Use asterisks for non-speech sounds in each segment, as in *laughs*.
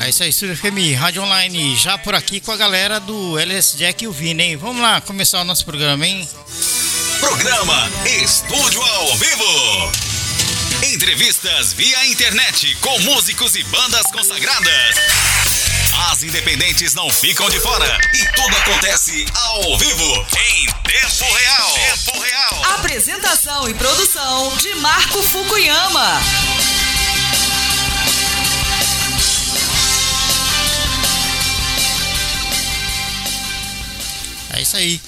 É isso aí, Estúdio FM, Rádio Online, já por aqui com a galera do LS Jack e o Vini, hein? Vamos lá começar o nosso programa, hein? Programa Estúdio ao Vivo. Entrevistas via internet com músicos e bandas consagradas. As independentes não ficam de fora e tudo acontece ao vivo, em tempo real. Tempo Apresentação e produção de Marco Fukuyama. É isso aí.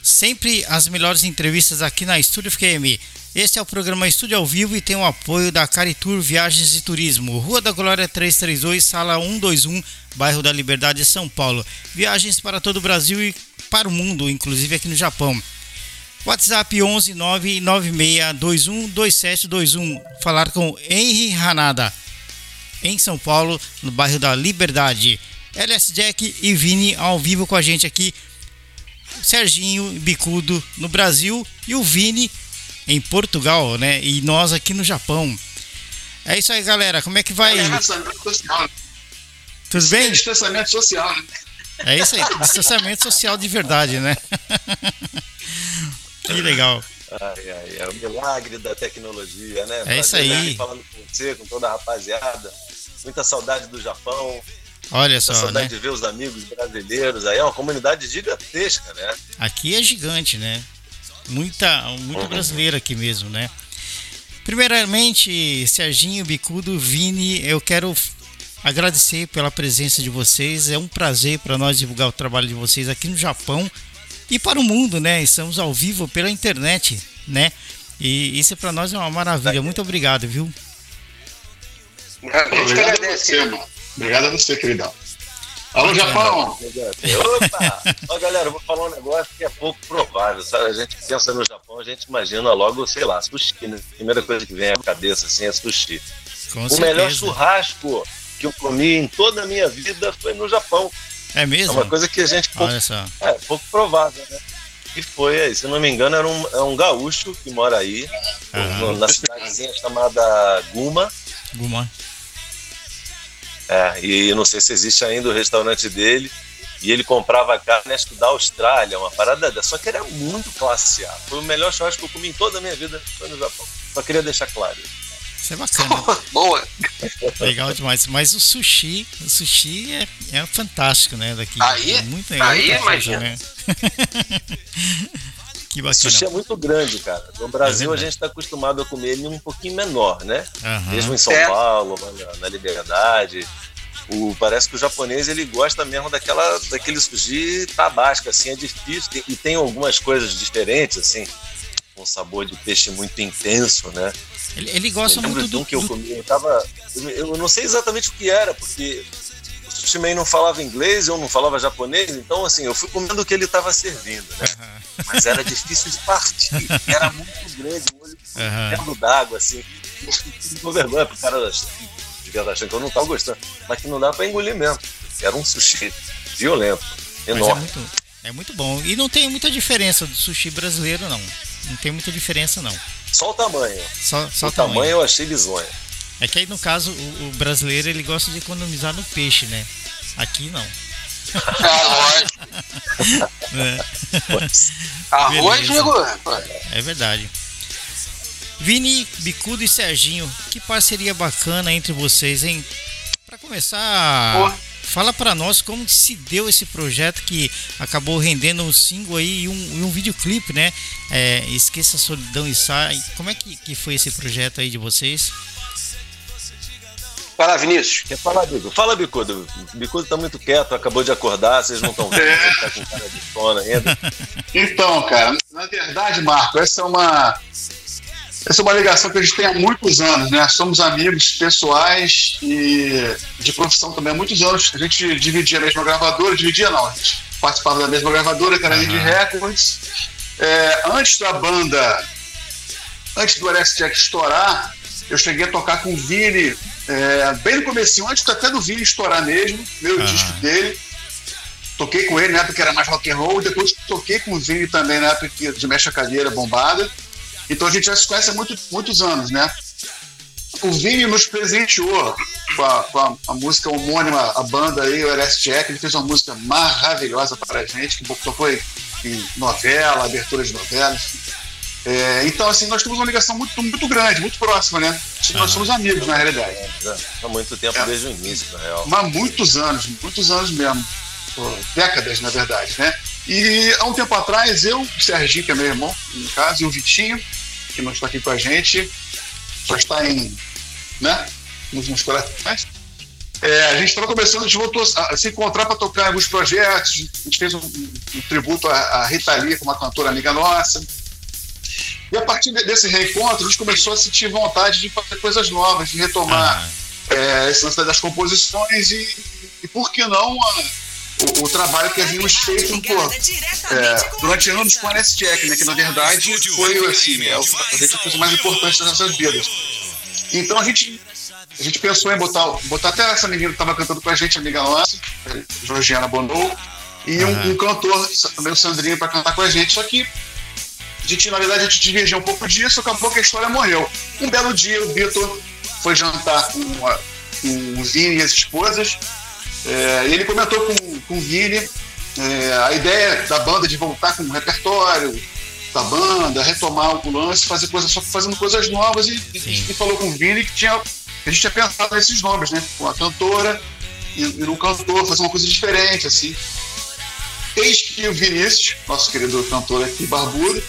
Sempre as melhores entrevistas aqui na Estúdio FM. Este é o programa Estúdio ao Vivo e tem o apoio da Caritur Viagens e Turismo, Rua da Glória 332, sala 121, bairro da Liberdade, São Paulo. Viagens para todo o Brasil e para o mundo, inclusive aqui no Japão. WhatsApp 11 996212721. Falar com Henry Hanada, em São Paulo, no bairro da Liberdade. LS Jack e Vini ao vivo com a gente aqui. Serginho Bicudo no Brasil e o Vini em Portugal, né? E nós aqui no Japão. É isso aí, galera. Como é que vai? É distanciamento social. Tudo É bem? distanciamento social. É isso aí. Distanciamento social de verdade, né? *laughs* que legal. Ai, ai, é o milagre da tecnologia, né? É isso aí. Falando com você, com toda a rapaziada. Muita saudade do Japão, Olha muita só, saudade né? de ver os amigos brasileiros. Aí é uma comunidade gigantesca, né? Aqui é gigante, né? Muita, muito Uhum. brasileiro aqui mesmo, né? Primeiramente, Serginho, Bicudo, Vini, eu quero agradecer pela presença de vocês. É um prazer para nós divulgar o trabalho de vocês aqui no Japão e para o mundo, né? Estamos ao vivo pela internet, né? E isso para nós é uma maravilha. Muito obrigado, viu? Obrigado a você, mano. Obrigado a você, queridão. Alô, Japão! Opa! Ó, galera, eu vou falar um negócio que é pouco provável, sabe? A gente pensa no Japão, a gente imagina logo, sei lá, sushi, né? A primeira coisa que vem à cabeça, assim, é sushi. Com o melhor certeza. churrasco que eu comi em toda a minha vida foi no Japão. É É mesmo? uma coisa que a gente pouco Olha só. É, pouco provável, né? E foi aí, se não me engano, era um, é um gaúcho que mora aí, no- na cidadezinha chamada Guma. Guma. É, e eu não sei se existe ainda o restaurante dele. E ele comprava carne, acho que da Austrália, uma parada dessa. Só que era muito classe A. Foi o melhor churrasco que eu comi em toda a minha vida, foi no Japão. Só queria deixar claro. Isso é bacana. *laughs* Boa. Legal demais. Mas o sushi, o sushi é, é fantástico, né? Daqui. Aí- é muito, aí outra coisa, imagina. né? *laughs* que O bacana. sushi é muito grande, cara. No Brasil a verdade. gente está acostumado a comer ele um pouquinho menor, né? Aham. mesmo em São É. Paulo, na, na Liberdade. O, parece que o japonês ele gosta mesmo daquela, daquele sushi tabasco, assim, é difícil. e tem algumas coisas diferentes, assim, com sabor de peixe muito intenso, né? Ele, ele gosta muito de um do, que eu do- comi, eu tava. Eu, eu não sei exatamente o que era, porque o sushi man não falava inglês, eu não falava japonês, então assim, eu fui comendo o que ele estava servindo, né? Aham. Mas era difícil de partir, era muito grande, o olho dentro d'água, assim. Com vergonha pro cara devia achando que eu não tava gostando. Mas que não dá pra engolir mesmo. Era um sushi violento, é enorme. Muito, é muito bom. E não tem muita diferença do sushi brasileiro, não. Não tem muita diferença, não. Só o tamanho. Só, só o tamanho. eu achei bizonho. É que aí, no caso, o, o brasileiro ele gosta de economizar no peixe, né? Aqui não. Né? *laughs* *laughs* Arroz, amigo. pô, É verdade. Vini, Bicudo e Serginho, que parceria bacana entre vocês, hein? Pra começar, Pô. Fala pra nós como que se deu esse projeto que acabou rendendo um single aí e um, e um videoclipe, né? É, Esqueça a solidão e sai. Como é que, que foi esse projeto aí de vocês? Lá, Vinícius. Quer falar, Bico? Fala, Bicudo. O Bicudo tá muito quieto, acabou de acordar, vocês não estão vendo, ele tá com cara de sono ainda. *laughs* Então, cara, na verdade, Marco, essa é uma. Essa é uma ligação que a gente tem há muitos anos, né? Somos amigos pessoais e de profissão também há muitos anos. A gente dividia a mesma gravadora, dividia não, a gente participava da mesma gravadora, que era a Indie Aham. Records. É, antes da banda, antes do LS Jack estourar, eu cheguei a tocar com o Vini, é, bem no comecinho, antes até do Vini estourar mesmo, meu Aham. disco dele. Toquei com ele na época que era mais rock and roll, depois toquei com o Vini também na época de mexe a cadeira bombada. Então a gente já se conhece há muito, muitos anos, né? o Vini nos presenteou com a, com a, a música homônima, a banda aí, o Jack, ele fez uma música maravilhosa para a gente, que tocou em, em novela, abertura de novelas. É, então, assim, nós temos uma ligação muito, muito grande, muito próxima, né? Nós somos amigos, na realidade. Há muito tempo É. desde o início, na real. Há muitos anos, muitos anos mesmo. Pô, décadas, na verdade, né? E há um tempo atrás, eu, o Serginho, que é meu irmão, no caso, e o Vitinho, que não está aqui com a gente, só está em. né? Nos, nos corações. É, a gente estava começando, a gente voltou a se encontrar para tocar em alguns projetos. A gente fez um, um tributo à, à Rita Lee, com uma cantora amiga nossa. E a partir de- desse reencontro, a gente começou a sentir vontade de fazer coisas novas, de retomar Ah, é, esse lance das composições e, e por que não a- o, o trabalho que havíamos feito pô, é, durante anos com a NS Jack, né, que na verdade foi assim, é, o- a gente fez o mais importante das nossas vidas. Então a gente, a gente pensou em botar, botar até essa menina que estava cantando com a gente, amiga nossa, Georgiana Bonou, e um, um cantor, também o Sandrinho, para cantar com a gente. Só que a gente, na verdade, a gente divergiu um pouco disso, acabou que a história morreu. Um belo dia, o Vitor foi jantar com, a- com o Vini e as esposas, é, e ele comentou com, com o Vini é, a ideia da banda de voltar com o repertório da banda, retomar o lance, fazer coisas, só fazendo coisas novas, e, e, e falou com o Vini que tinha, a gente tinha pensado nesses nomes, né? Com a cantora e, e no cantor, fazer uma coisa diferente, assim. Eis que o Vinícius, nosso querido cantor aqui, barbudo,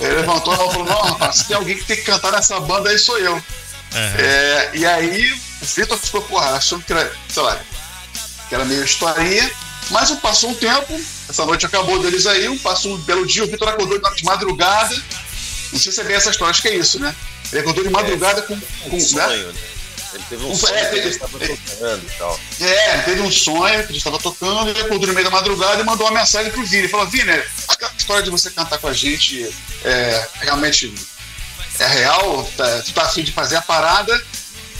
ele levantou e falou: Não, rapaz, se tem alguém que tem que cantar nessa banda, aí sou eu. aham. É, e aí o Vitor ficou, porra, achando que era, sei lá, que era meio historinha. Mas passou um tempo, essa noite acabou deles aí, passou um belo dia, o Vitor acordou de madrugada. Não sei se é bem essa história, acho que é isso, né? Ele acordou de madrugada com. com Um né? sonho, né? Ele teve um Um- sonho é, que ele estava tocando e tal. É, teve um sonho que ele estava tocando, ele acordou no meio da madrugada e mandou uma mensagem pro Vini. Ele falou, Vini, aquela história de você cantar com a gente é realmente é real, tá, tu tá afim de fazer a parada.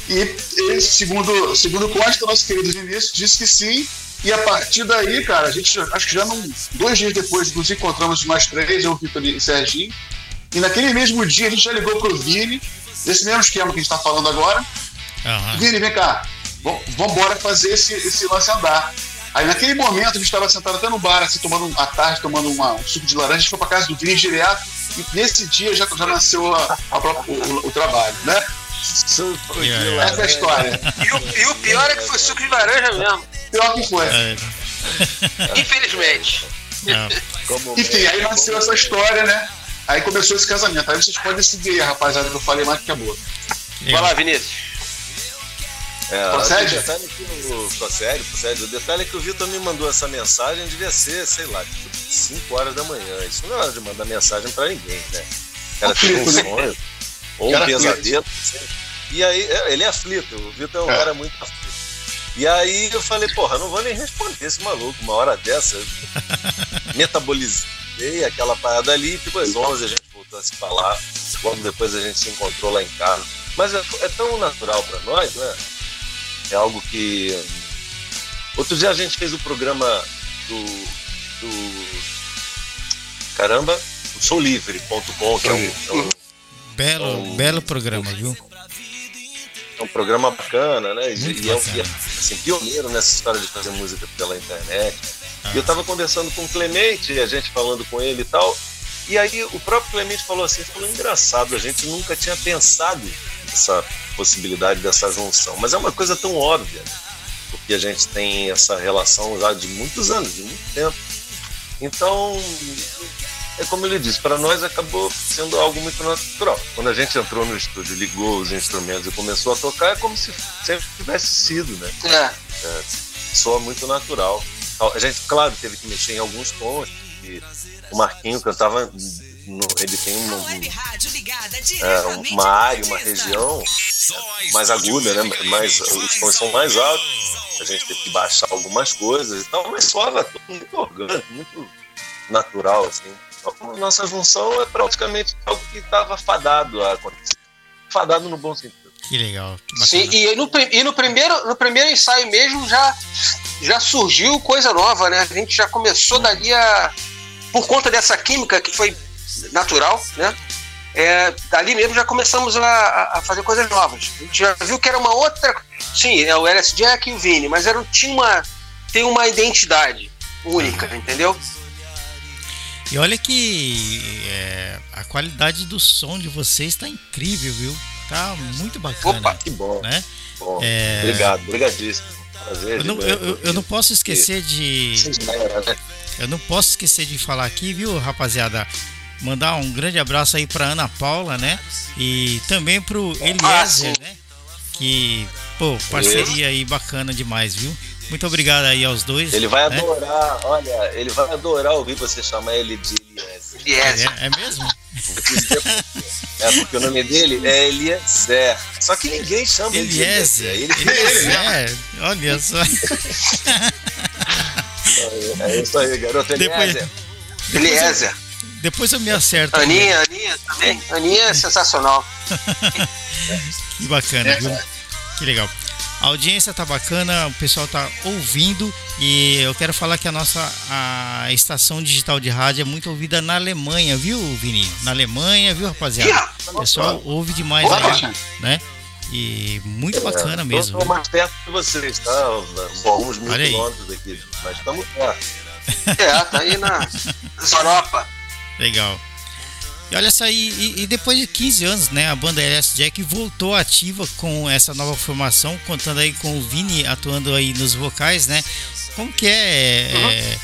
E ele, segundo, segundo consta, nosso querido Vinícius disse que sim. E a partir daí, cara, a gente acho que já não. Dois dias depois nos encontramos nós três, eu, Vitor e Serginho. E naquele mesmo dia a gente já ligou pro Vini, desse mesmo esquema que a gente tá falando agora. aham. Vini, vem cá, vamos embora fazer esse, esse lance andar. Aí naquele momento a gente estava sentado até no bar, assim, tomando à tarde, tomando uma- um suco de laranja, a gente foi pra casa do Vini direto, e nesse dia já, já nasceu a- a própria- o, o- trabalho, né? Suco de laranja. Essa é a história. E o, e o pior é que foi suco de laranja mesmo. Pior que foi. É, *laughs* Infelizmente. é. Como Enfim, aí nasceu essa história, né? Aí começou esse casamento. Aí vocês podem seguir aí, rapaziada, que eu falei mais que acabou. Vai lá, Vinícius. É, Procede? O detalhe é que o, procede, procede. O detalhe é que o Vitor me mandou essa mensagem, devia ser, sei lá, 5 horas da manhã. Isso não é hora de mandar mensagem pra ninguém, né? O cara teve um né? sonho, ou um pesadelo. E aí, é, ele é aflito, o Vitor é um É. cara muito aflito. E aí eu falei, porra, não vou nem responder esse maluco, uma hora dessa. *laughs* Metabolizei aquela parada ali, e depois 11 a gente voltou a se falar. Logo depois a gente se encontrou lá em casa. Mas é, é tão natural pra nós, né? É algo que. Outro dia a gente fez o programa do. do caramba, o soulivre.com, que é um, é um Belo, belo programa, viu? É um programa bacana, né? E, Muito e é, um- é, assim, pioneiro nessa história de fazer música pela internet. E eu tava conversando com o Clemente, a gente falando com ele e tal. E aí o próprio Clemente falou assim, falou engraçado, a gente nunca tinha pensado nessa possibilidade dessa junção, mas é uma coisa tão óbvia, né? porque a gente tem essa relação já de muitos anos, de muito tempo. Então, é como ele disse, para nós acabou sendo algo muito natural. Quando a gente entrou no estúdio, ligou os instrumentos e começou a tocar, é como se sempre tivesse sido, né? É. Soa muito natural. A gente, claro, teve que mexer em alguns tons. E o Marquinho cantava. no- ele tem uma, um- é, uma área, uma região mais aguda, né? Mais, os tons são mais altos. A gente teve que baixar algumas coisas e tal, mas soava tudo muito orgânico, muito natural, assim. A nossa junção é praticamente algo que estava fadado a acontecer. Fadado no bom sentido. Que legal. Que. Sim, e no, e no primeiro, no primeiro ensaio mesmo já, já surgiu coisa nova, né? A gente já começou dali a. Por conta dessa química que foi natural, né? é, dali mesmo já começamos a, a, fazer coisas novas. A gente já viu que era uma outra. Sim, é o LS Jack e o Vini, mas era, tinha uma, tem uma identidade única, entendeu? E olha que é, a qualidade do som de vocês está incrível, viu? Tá muito bacana. Opa, que bom. Né? bom. É... Obrigado, obrigadíssimo. Prazer, eu, não, eu, eu, não posso esquecer de. Né? Eu não posso esquecer de falar aqui, viu, rapaziada? Mandar um grande abraço aí para Ana Paula, né? E também pro Eliezer, né? Que, pô, parceria aí bacana demais, viu? Muito obrigado aí aos dois. Ele vai né? adorar, olha, ele vai adorar ouvir você chamar ele de Eliezer. É, é mesmo? É porque o nome dele é Eliezer. Só que ninguém chama Eliezer. Ele Eliezer. Olha só. É isso aí, garoto. Eliezer. Eliezer. Depois eu me acerto. Aninha, Aninha também. Aninha é sensacional. *laughs* que bacana, viu? Que legal. A audiência tá bacana, o pessoal tá ouvindo e eu quero falar que a nossa a estação digital de rádio é muito ouvida na Alemanha, viu, Vini? Na Alemanha, viu, rapaziada? O pessoal ouve demais aí, né? E muito bacana é, mesmo. Estou mais perto de vocês, tá? Alguns mil quilômetros aqui, mas estamos perto. É, tá aí na Europa. Legal. E olha só, e, e, depois de 15 anos, né, a banda LS Jack voltou ativa com essa nova formação, contando aí com o Vini atuando aí nos vocais, né? Como que é, uhum. é,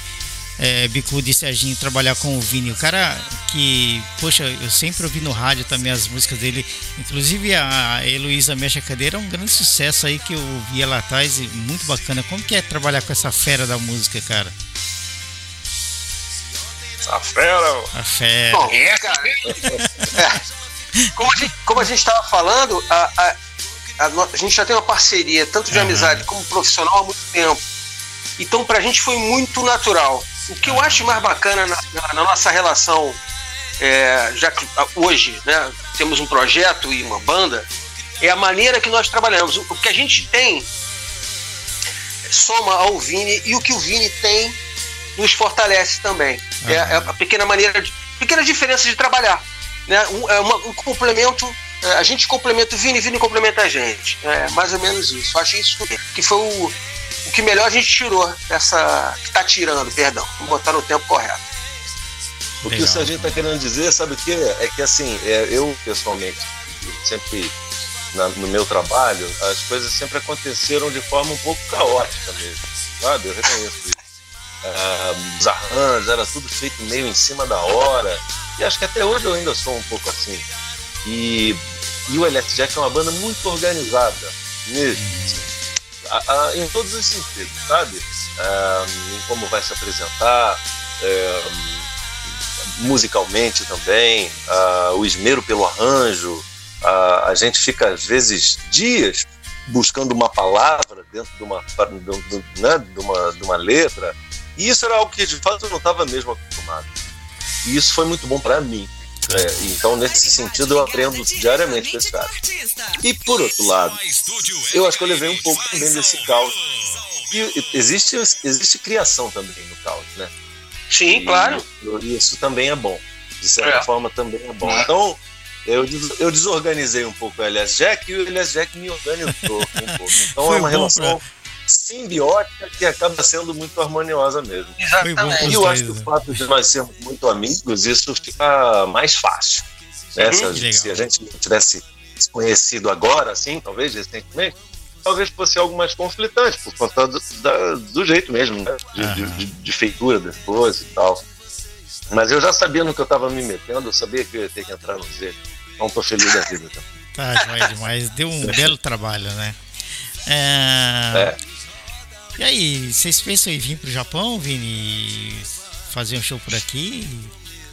é Bicudo e Serginho trabalhar com o Vini? O cara que, poxa, eu sempre ouvi no rádio também as músicas dele, inclusive a Heloísa Mexa Cadeira é um grande sucesso aí que eu ouvia lá atrás e muito bacana. Como que é trabalhar com essa fera da música, cara? A fera. A fera. Bom, é, cara. É. Como, a gente, como a gente estava falando, a, a, a, a, gente já tem uma parceria, tanto de uhum. amizade como profissional, há muito tempo. Então, pra gente foi muito natural. O que eu acho mais bacana na, na, na nossa relação, é, já que hoje né, temos um projeto e uma banda, é a maneira que nós trabalhamos. O, o que a gente tem soma ao Vini e o que o Vini tem nos fortalece também. É, é, a pequena maneira de. pequena diferença de trabalhar. Né? Um, é uma, um complemento. É, a gente complementa o Vini, Vini complementa a gente. É mais ou menos isso. Acho isso que foi o, o que melhor a gente tirou essa. que está tirando, perdão. Vamos botar no tempo correto. O que Legal. o Serginho está querendo dizer, sabe o que? É que assim, é, eu pessoalmente, sempre na, no meu trabalho, as coisas sempre aconteceram de forma um pouco caótica mesmo, sabe? Eu reconheço isso uh, os arranjos, era tudo feito meio em cima da hora. E acho que até hoje eu ainda sou um pouco assim. E, e o LS Jack é uma banda muito organizada, mesmo. Assim, a, a, em todos os sentidos, sabe? Uh, em como vai se apresentar, uh, musicalmente também, uh, o esmero pelo arranjo. a gente fica, às vezes, dias buscando uma palavra dentro de uma, de, né, de uma, de uma letra e isso era algo que de fato eu não estava mesmo acostumado. E isso foi muito bom para mim. É, então, nesse sentido, eu aprendo diariamente com esse cara. E por outro lado, eu acho que eu levei um pouco também desse caos. E existe, existe criação também no caos, né? Sim, e, claro. Isso também é bom. De certa é. forma, também é bom. Então, eu, eu desorganizei um pouco o Elias Jack e o Elias Jack me organizou um pouco. *laughs* Então, Foi é uma relação. Pra simbiótica que acaba sendo muito harmoniosa mesmo. Exatamente. E eu acho que o fato de nós sermos muito amigos, isso fica mais fácil. Né? Se, a, se, a, gente tivesse se conhecido agora, assim, talvez recentemente, talvez fosse algo mais conflitante, por conta do, da, do jeito mesmo, né? De, uhum. de, de, de, feitura das coisas e tal. Mas eu já sabia no que eu estava me metendo, eu sabia que eu ia ter que entrar no Z. Então tô feliz da vida também. Tá, demais, demais. Deu um belo trabalho, né? É... é. E aí, vocês pensam em vir pro Japão, Vini? Fazer um show por aqui?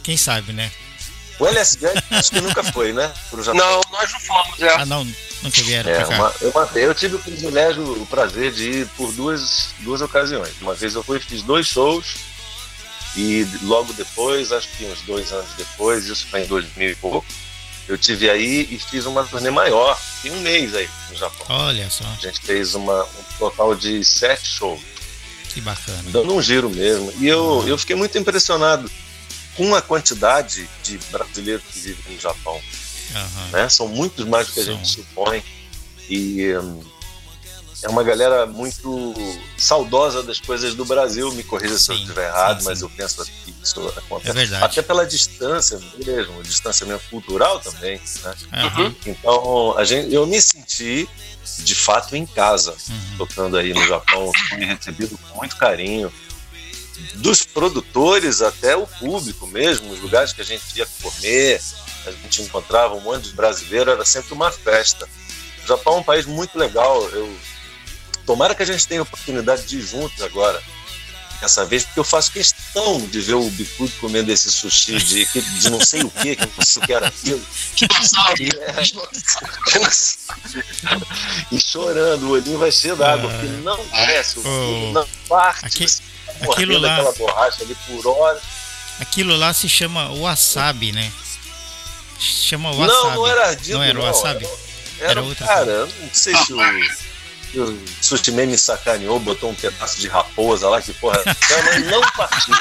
Quem sabe, né? O LSD acho que *laughs* nunca foi, né? Pro Japão. Não, nós não fomos, é. Ah, não, nunca vieram é, pra cá. Uma, eu, eu, tive o privilégio, o prazer de ir por duas, duas ocasiões. Uma vez eu fui fiz dois shows e logo depois, acho que uns dois anos depois, isso foi em 2000 e pouco, eu tive aí e fiz uma turnê maior, tem um mês aí no Japão. Olha só. A gente fez uma, um total de sete shows. Que bacana. Dando um giro mesmo. E eu, uhum. eu fiquei muito impressionado com a quantidade de brasileiros que vivem no Japão. Aham. Né? São muitos mais do que a gente supõe. E hum, é uma galera muito saudosa das coisas do Brasil. Me corrija se eu Sim, estiver errado, sim, mas sim. eu penso que isso acontece. É verdade. Até pela distância mesmo, o distanciamento cultural também. Né? Aham. Então, a gente, eu me senti de fato em casa, Uhum. tocando aí no Japão. *laughs* Fui recebido com muito carinho. Dos produtores até o público mesmo, os lugares que a gente ia comer, a gente encontrava um monte de brasileiro, era sempre uma festa. O Japão é um país muito legal. Eu, tomara que a gente tenha a oportunidade de ir juntos agora, dessa vez, porque eu faço questão de ver o Bicudo comendo esse sushi de, de não sei o que, que não sei o que era aquilo. *laughs* e chorando, o olhinho vai ser d'água, Ah. porque não desce, o olho não parte. Aqui- aquilo lá- aquela borracha ali por hora. Aquilo lá se chama wasabi, né? Chama wasabi. Não, não era ardido, Não era não, wasabi? Era, Era outra cara, eu não sei se o, se o Sushi me sacaneou, botou um pedaço de raposa lá, que porra, mas não partiu.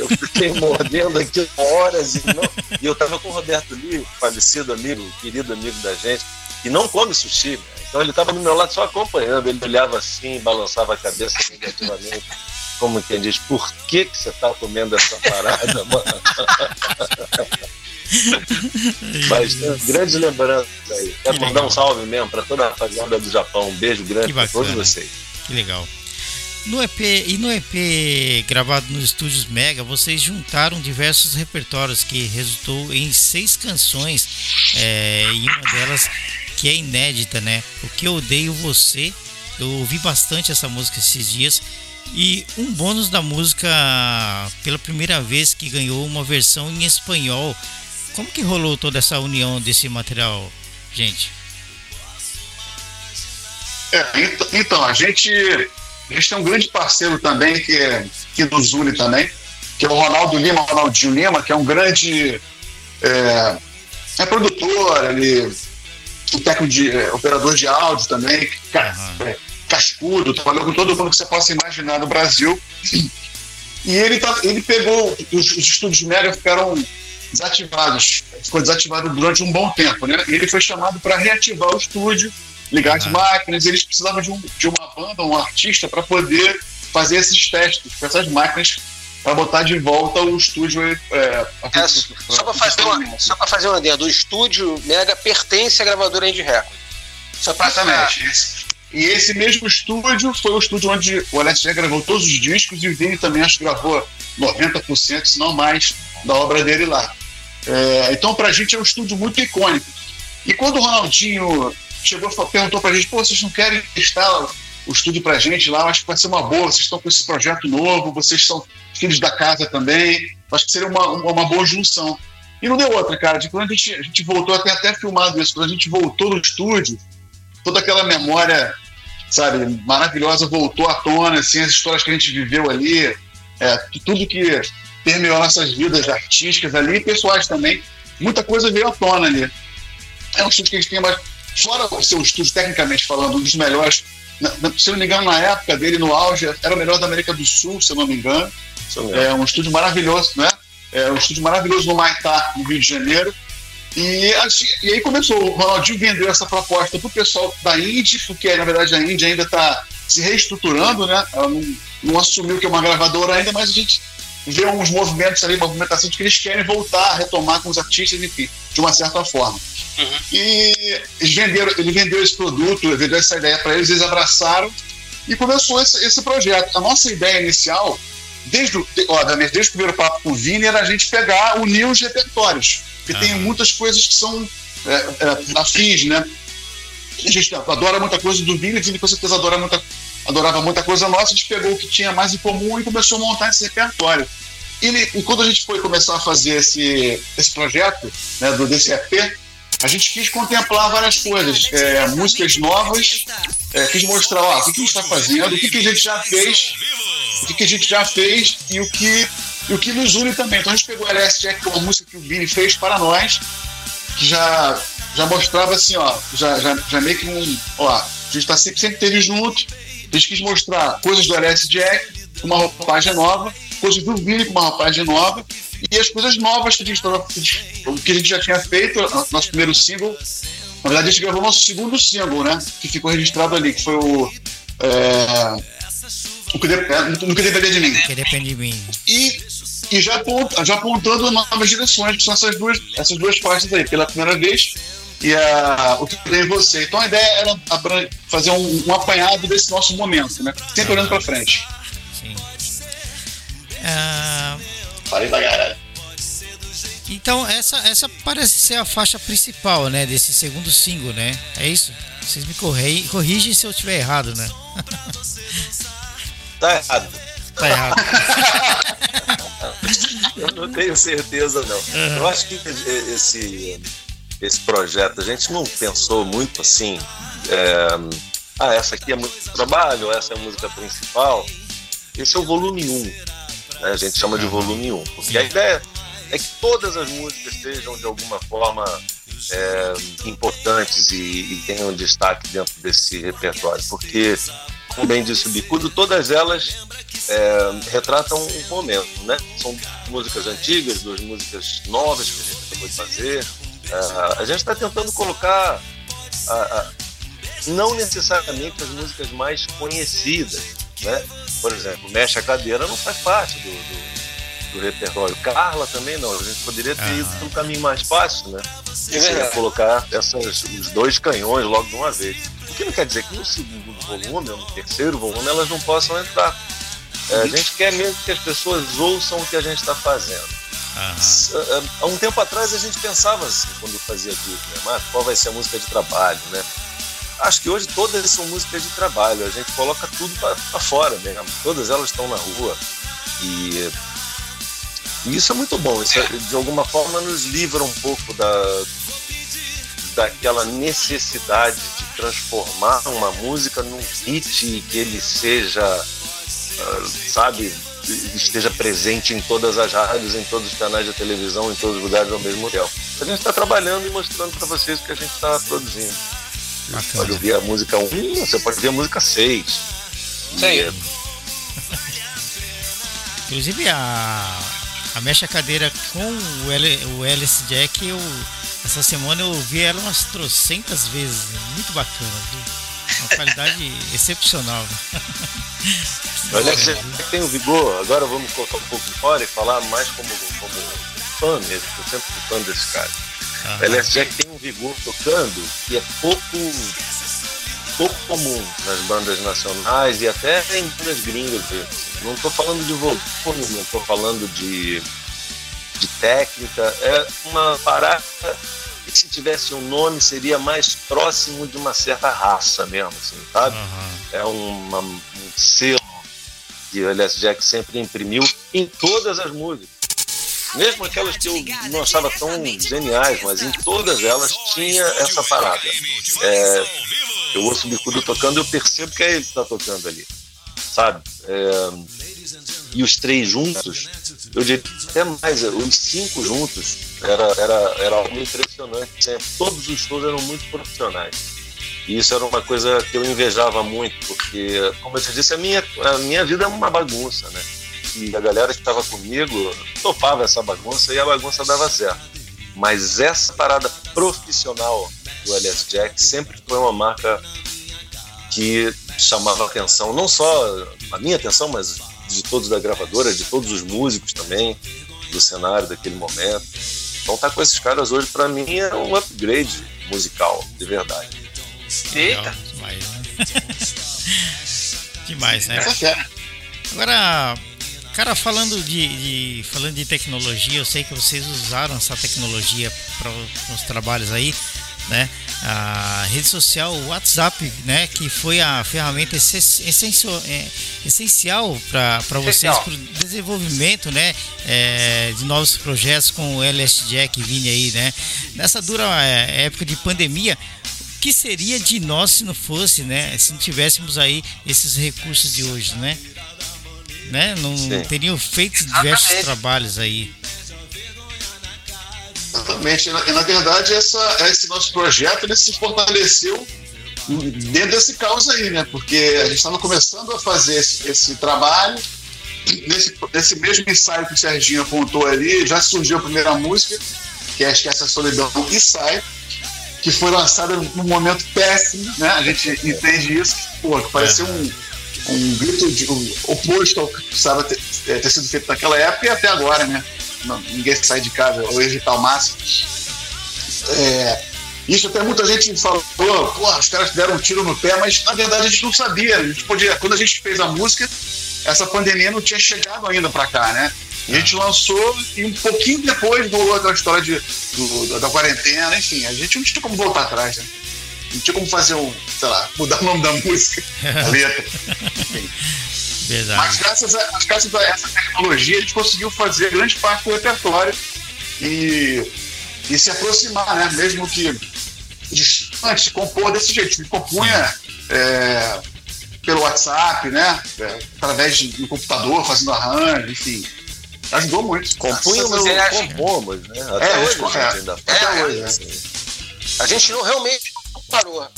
Eu fiquei mordendo aqui horas e, não, e eu tava com o Roberto Lee, falecido amigo, querido amigo da gente, que não come sushi, né? Então ele tava do meu lado só acompanhando, ele olhava assim, balançava a cabeça negativamente. Como quem diz, por que, que você tá comendo essa parada, mano? *laughs* *laughs* Mas grandes lembranças aí. Quero Que mandar legal. um salve mesmo para toda a rapaziada do Japão. Um beijo grande para todos vocês. Que legal. No EP, e no EP gravado nos estúdios Mega, vocês juntaram diversos repertórios que resultou em seis canções é, e uma delas que é inédita, né? O que eu odeio você. Eu ouvi bastante essa música esses dias e um bônus da música pela primeira vez que ganhou uma versão em espanhol. Como que rolou toda essa união desse material, gente? É, ent- então, a gente, a gente tem um grande parceiro também que, é- que nos une também, que é o Ronaldo Lima, Ronaldinho Lima, que é um grande é, é produtor, ele é técnico de é, operador de áudio também, é, cascudo, trabalhou com todo mundo que você possa imaginar no Brasil. E ele, tá, ele pegou, os, os estúdios Mega ficaram desativados, ficou desativado durante um bom tempo, né? E ele foi chamado para reativar o estúdio, ligar as Aham. máquinas, eles precisavam de, um, de uma banda, um artista para poder fazer esses testes com essas máquinas para botar de volta o estúdio. É, É, só para fazer uma, só fazer uma adendo, o estúdio Mega pertence à gravadora Indie Record. Só Exatamente. Esse- E esse mesmo estúdio foi o estúdio onde o Alex já gravou todos os discos e o Vini também acho que gravou 90%, se não mais, da obra dele lá. É, então, pra gente é um estúdio muito icônico. E quando o Ronaldinho chegou perguntou pra gente, pô, vocês não querem testar o estúdio pra gente lá? Acho que vai ser uma boa, vocês estão com esse projeto novo, vocês são filhos da casa também. Acho que seria uma, uma, uma boa junção. E não deu outra, cara. De quando a gente, a gente voltou, até até filmado isso, quando a gente voltou no estúdio, toda aquela memória, sabe, maravilhosa voltou à tona, assim, as histórias que a gente viveu ali, é, tudo que permeou nossas vidas artísticas ali e pessoais também, muita coisa veio à tona ali. É um estúdio que a gente tem, mas fora o seu estúdio, tecnicamente falando, um dos melhores, se eu não me engano, na época dele, no auge, era o melhor da América do Sul, se eu não me engano. É um estúdio maravilhoso, né? É um estúdio maravilhoso no Maitá, no Rio de Janeiro. E, assim, e aí começou, o Ronaldinho vendeu essa proposta para o pessoal da Indy, porque na verdade a Indy ainda está se reestruturando, né? Ela não, não assumiu que é uma gravadora ainda, mas a gente vê uns movimentos ali, movimentação de que eles querem voltar a retomar com os artistas, enfim, de uma certa forma. E eles venderam, ele vendeu esse produto, ele vendeu essa ideia para eles, eles abraçaram e começou esse, esse projeto. A nossa ideia inicial, desde o, ó, desde o primeiro papo com o Vini, era a gente pegar, unir os repertórios, porque tem Aham. muitas coisas que são é, é, afins, né? A gente adora muita coisa do Vini, o Vini com certeza adora muita, adorava muita coisa nossa, a gente pegou o que tinha mais em comum e começou a montar esse repertório. E, e quando a gente foi começar a fazer esse, esse projeto, né, do EP, a gente quis contemplar várias coisas, é, músicas novas, é, quis mostrar ó, o que, que a gente está fazendo, o que, que a gente já fez, o que, que a gente já fez e o que, e o que nos une também. Então a gente pegou o LS Jack, que é uma música que o Vini fez para nós, que já, já mostrava assim, ó, já, já, já meio que um. Ó, a gente tá sempre, sempre teve junto, a gente quis mostrar coisas do LS Jack com uma roupagem nova, coisas do Vini com uma roupagem nova, e as coisas novas que a gente, que a gente já tinha feito, nosso primeiro single. Na verdade, a gente gravou nosso segundo single, né? Que ficou registrado ali, que foi o. É, o que, depende, o que depende de mim. Que depende de mim. E, e já, aponta, já apontando novas direções, que são essas duas, essas duas partes aí. Pela primeira vez, e a, o que tem em você. Então a ideia era fazer um, um apanhado desse nosso momento, né? Sempre olhando para frente. Sim. Ah, Falei pra caralho. então essa, essa parece ser a faixa principal, né? Desse segundo single, né? É isso? Vocês me corri- corrigem se eu estiver errado, né? Tá errado. Tá errado. *laughs* Eu não tenho certeza, não. Eu acho que esse, esse projeto, a gente não pensou muito assim. é, ah, essa aqui é música de trabalho, essa é a música principal. Esse é o volume 1. né? A gente chama de volume 1. Porque a ideia é que todas as músicas sejam de alguma forma é, importantes e, e tenham destaque dentro desse repertório. Porque, como bem disse o Bicudo, todas elas é, retratam um momento, né? São músicas antigas, duas músicas novas que a gente acabou de fazer. É, a gente está tentando colocar a- a- não necessariamente as músicas mais conhecidas, né? Por exemplo, Mexe a Cadeira não faz parte do, do, do repertório. Carla também não. A gente poderia ter ido pelo caminho mais fácil, né? Que seria colocar essas, os dois canhões logo de uma vez. O que não quer dizer que no segundo volume ou no terceiro volume elas não possam entrar. É, a gente quer mesmo que as pessoas ouçam o que a gente está fazendo. Aham. Há um tempo atrás a gente pensava assim, quando fazia disco, né? Mas qual vai ser a música de trabalho, né? Acho que hoje todas são músicas de trabalho, a gente coloca tudo para fora mesmo. Todas elas estão na rua. E, e isso é muito bom. Isso é- de alguma forma nos livra um pouco da, daquela necessidade de transformar uma música num hit que ele seja, ah, sabe, esteja presente em todas as rádios, em todos os canais de televisão, em todos os lugares ao mesmo tempo. A gente está trabalhando e mostrando para vocês o que a gente está produzindo. Pode Bacana. ouvir a música 1, você pode ouvir a música 6. Isso aí. E, Inclusive a, a mecha cadeira com o, L, o Alice Jack, eu, essa semana eu ouvi ela umas trocentas vezes. Muito bacana, viu? Uma qualidade excepcional. Olha, você tem o vigor, agora vamos colocar um pouco de fora e falar mais como, como fã mesmo, eu sempre fui fã desse cara. Aham. O LS Jack tem um vigor tocando que é pouco, pouco comum nas bandas nacionais e até em bandas gringas. Não estou falando de volume, não estou falando de, de técnica. É uma parada que se tivesse um nome seria mais próximo de uma certa raça mesmo, assim, sabe? Aham. é uma- um selo que o LS Jack sempre imprimiu em todas as músicas. Mesmo aquelas que eu não achava tão geniais, mas em todas elas tinha essa parada. É, eu ouço o bicudo tocando e eu percebo que é ele que está tocando ali, sabe? É, e os três juntos, eu diria até mais, os cinco juntos, era, era, era algo impressionante. Sempre. Todos os shows eram muito profissionais. E isso era uma coisa que eu invejava muito, porque, como eu te disse, a minha, a minha vida é uma bagunça, né? E a galera que estava comigo topava essa bagunça e a bagunça dava certo. Mas essa parada profissional do LS Jack sempre foi uma marca que chamava atenção, não só a minha atenção, mas de todos da gravadora, de todos os músicos também, do cenário daquele momento. Então tá com esses caras hoje, para mim, é um upgrade musical, de verdade. Legal, Eita. demais, né? *laughs* demais, né? Agora, cara, falando de, de- falando de tecnologia, eu sei que vocês usaram essa tecnologia para os trabalhos aí, né? A rede social, o WhatsApp, né? Que foi a ferramenta é, essencial para vocês Essencial. para o desenvolvimento, né? é, de novos projetos com o LS Jack vindo aí, né? Nessa dura é, época de pandemia, o que seria de nós se não fosse, né? Se não tivéssemos aí esses recursos de hoje, né? né? Não Sim. teriam feito diversos Exatamente. trabalhos aí. Exatamente. E na, e, na verdade, essa, esse nosso projeto ele se fortaleceu dentro desse caos aí, né? Porque a gente estava começando a fazer esse, esse trabalho nesse, nesse mesmo ensaio que o Serginho apontou ali, já surgiu a primeira música, que é Esquece a Solidão e Sai, que foi lançada num momento péssimo, né? A gente entende isso, pô, que parecia um, um grito de, um, oposto ao que precisava ter, é, ter, sido feito naquela época e até agora, né? Não, ninguém sai de casa ou evitar o máximo. É, isso até muita gente falou, pô, os caras deram um tiro no pé, mas na verdade a gente não sabia. A gente podia, quando a gente fez a música, essa pandemia não tinha chegado ainda para cá, né? A gente lançou e um pouquinho depois rolou aquela história de, do, da quarentena, enfim, a gente não tinha como voltar atrás, né? Não tinha como fazer um, sei lá, mudar o nome da música, *laughs* a letra. *laughs* Verdade. Mas graças a, graças a essa tecnologia a gente conseguiu fazer grande parte do repertório e, e se aproximar, né? Mesmo que distante, compor desse jeito. Gente compunha é, pelo WhatsApp, né? É, através de, do computador, fazendo arranjo, enfim. Ajudou muito. Compunhamos e compomos, né? Até é, hoje a gente ainda faz. Até hoje, né? A gente não realmente parou.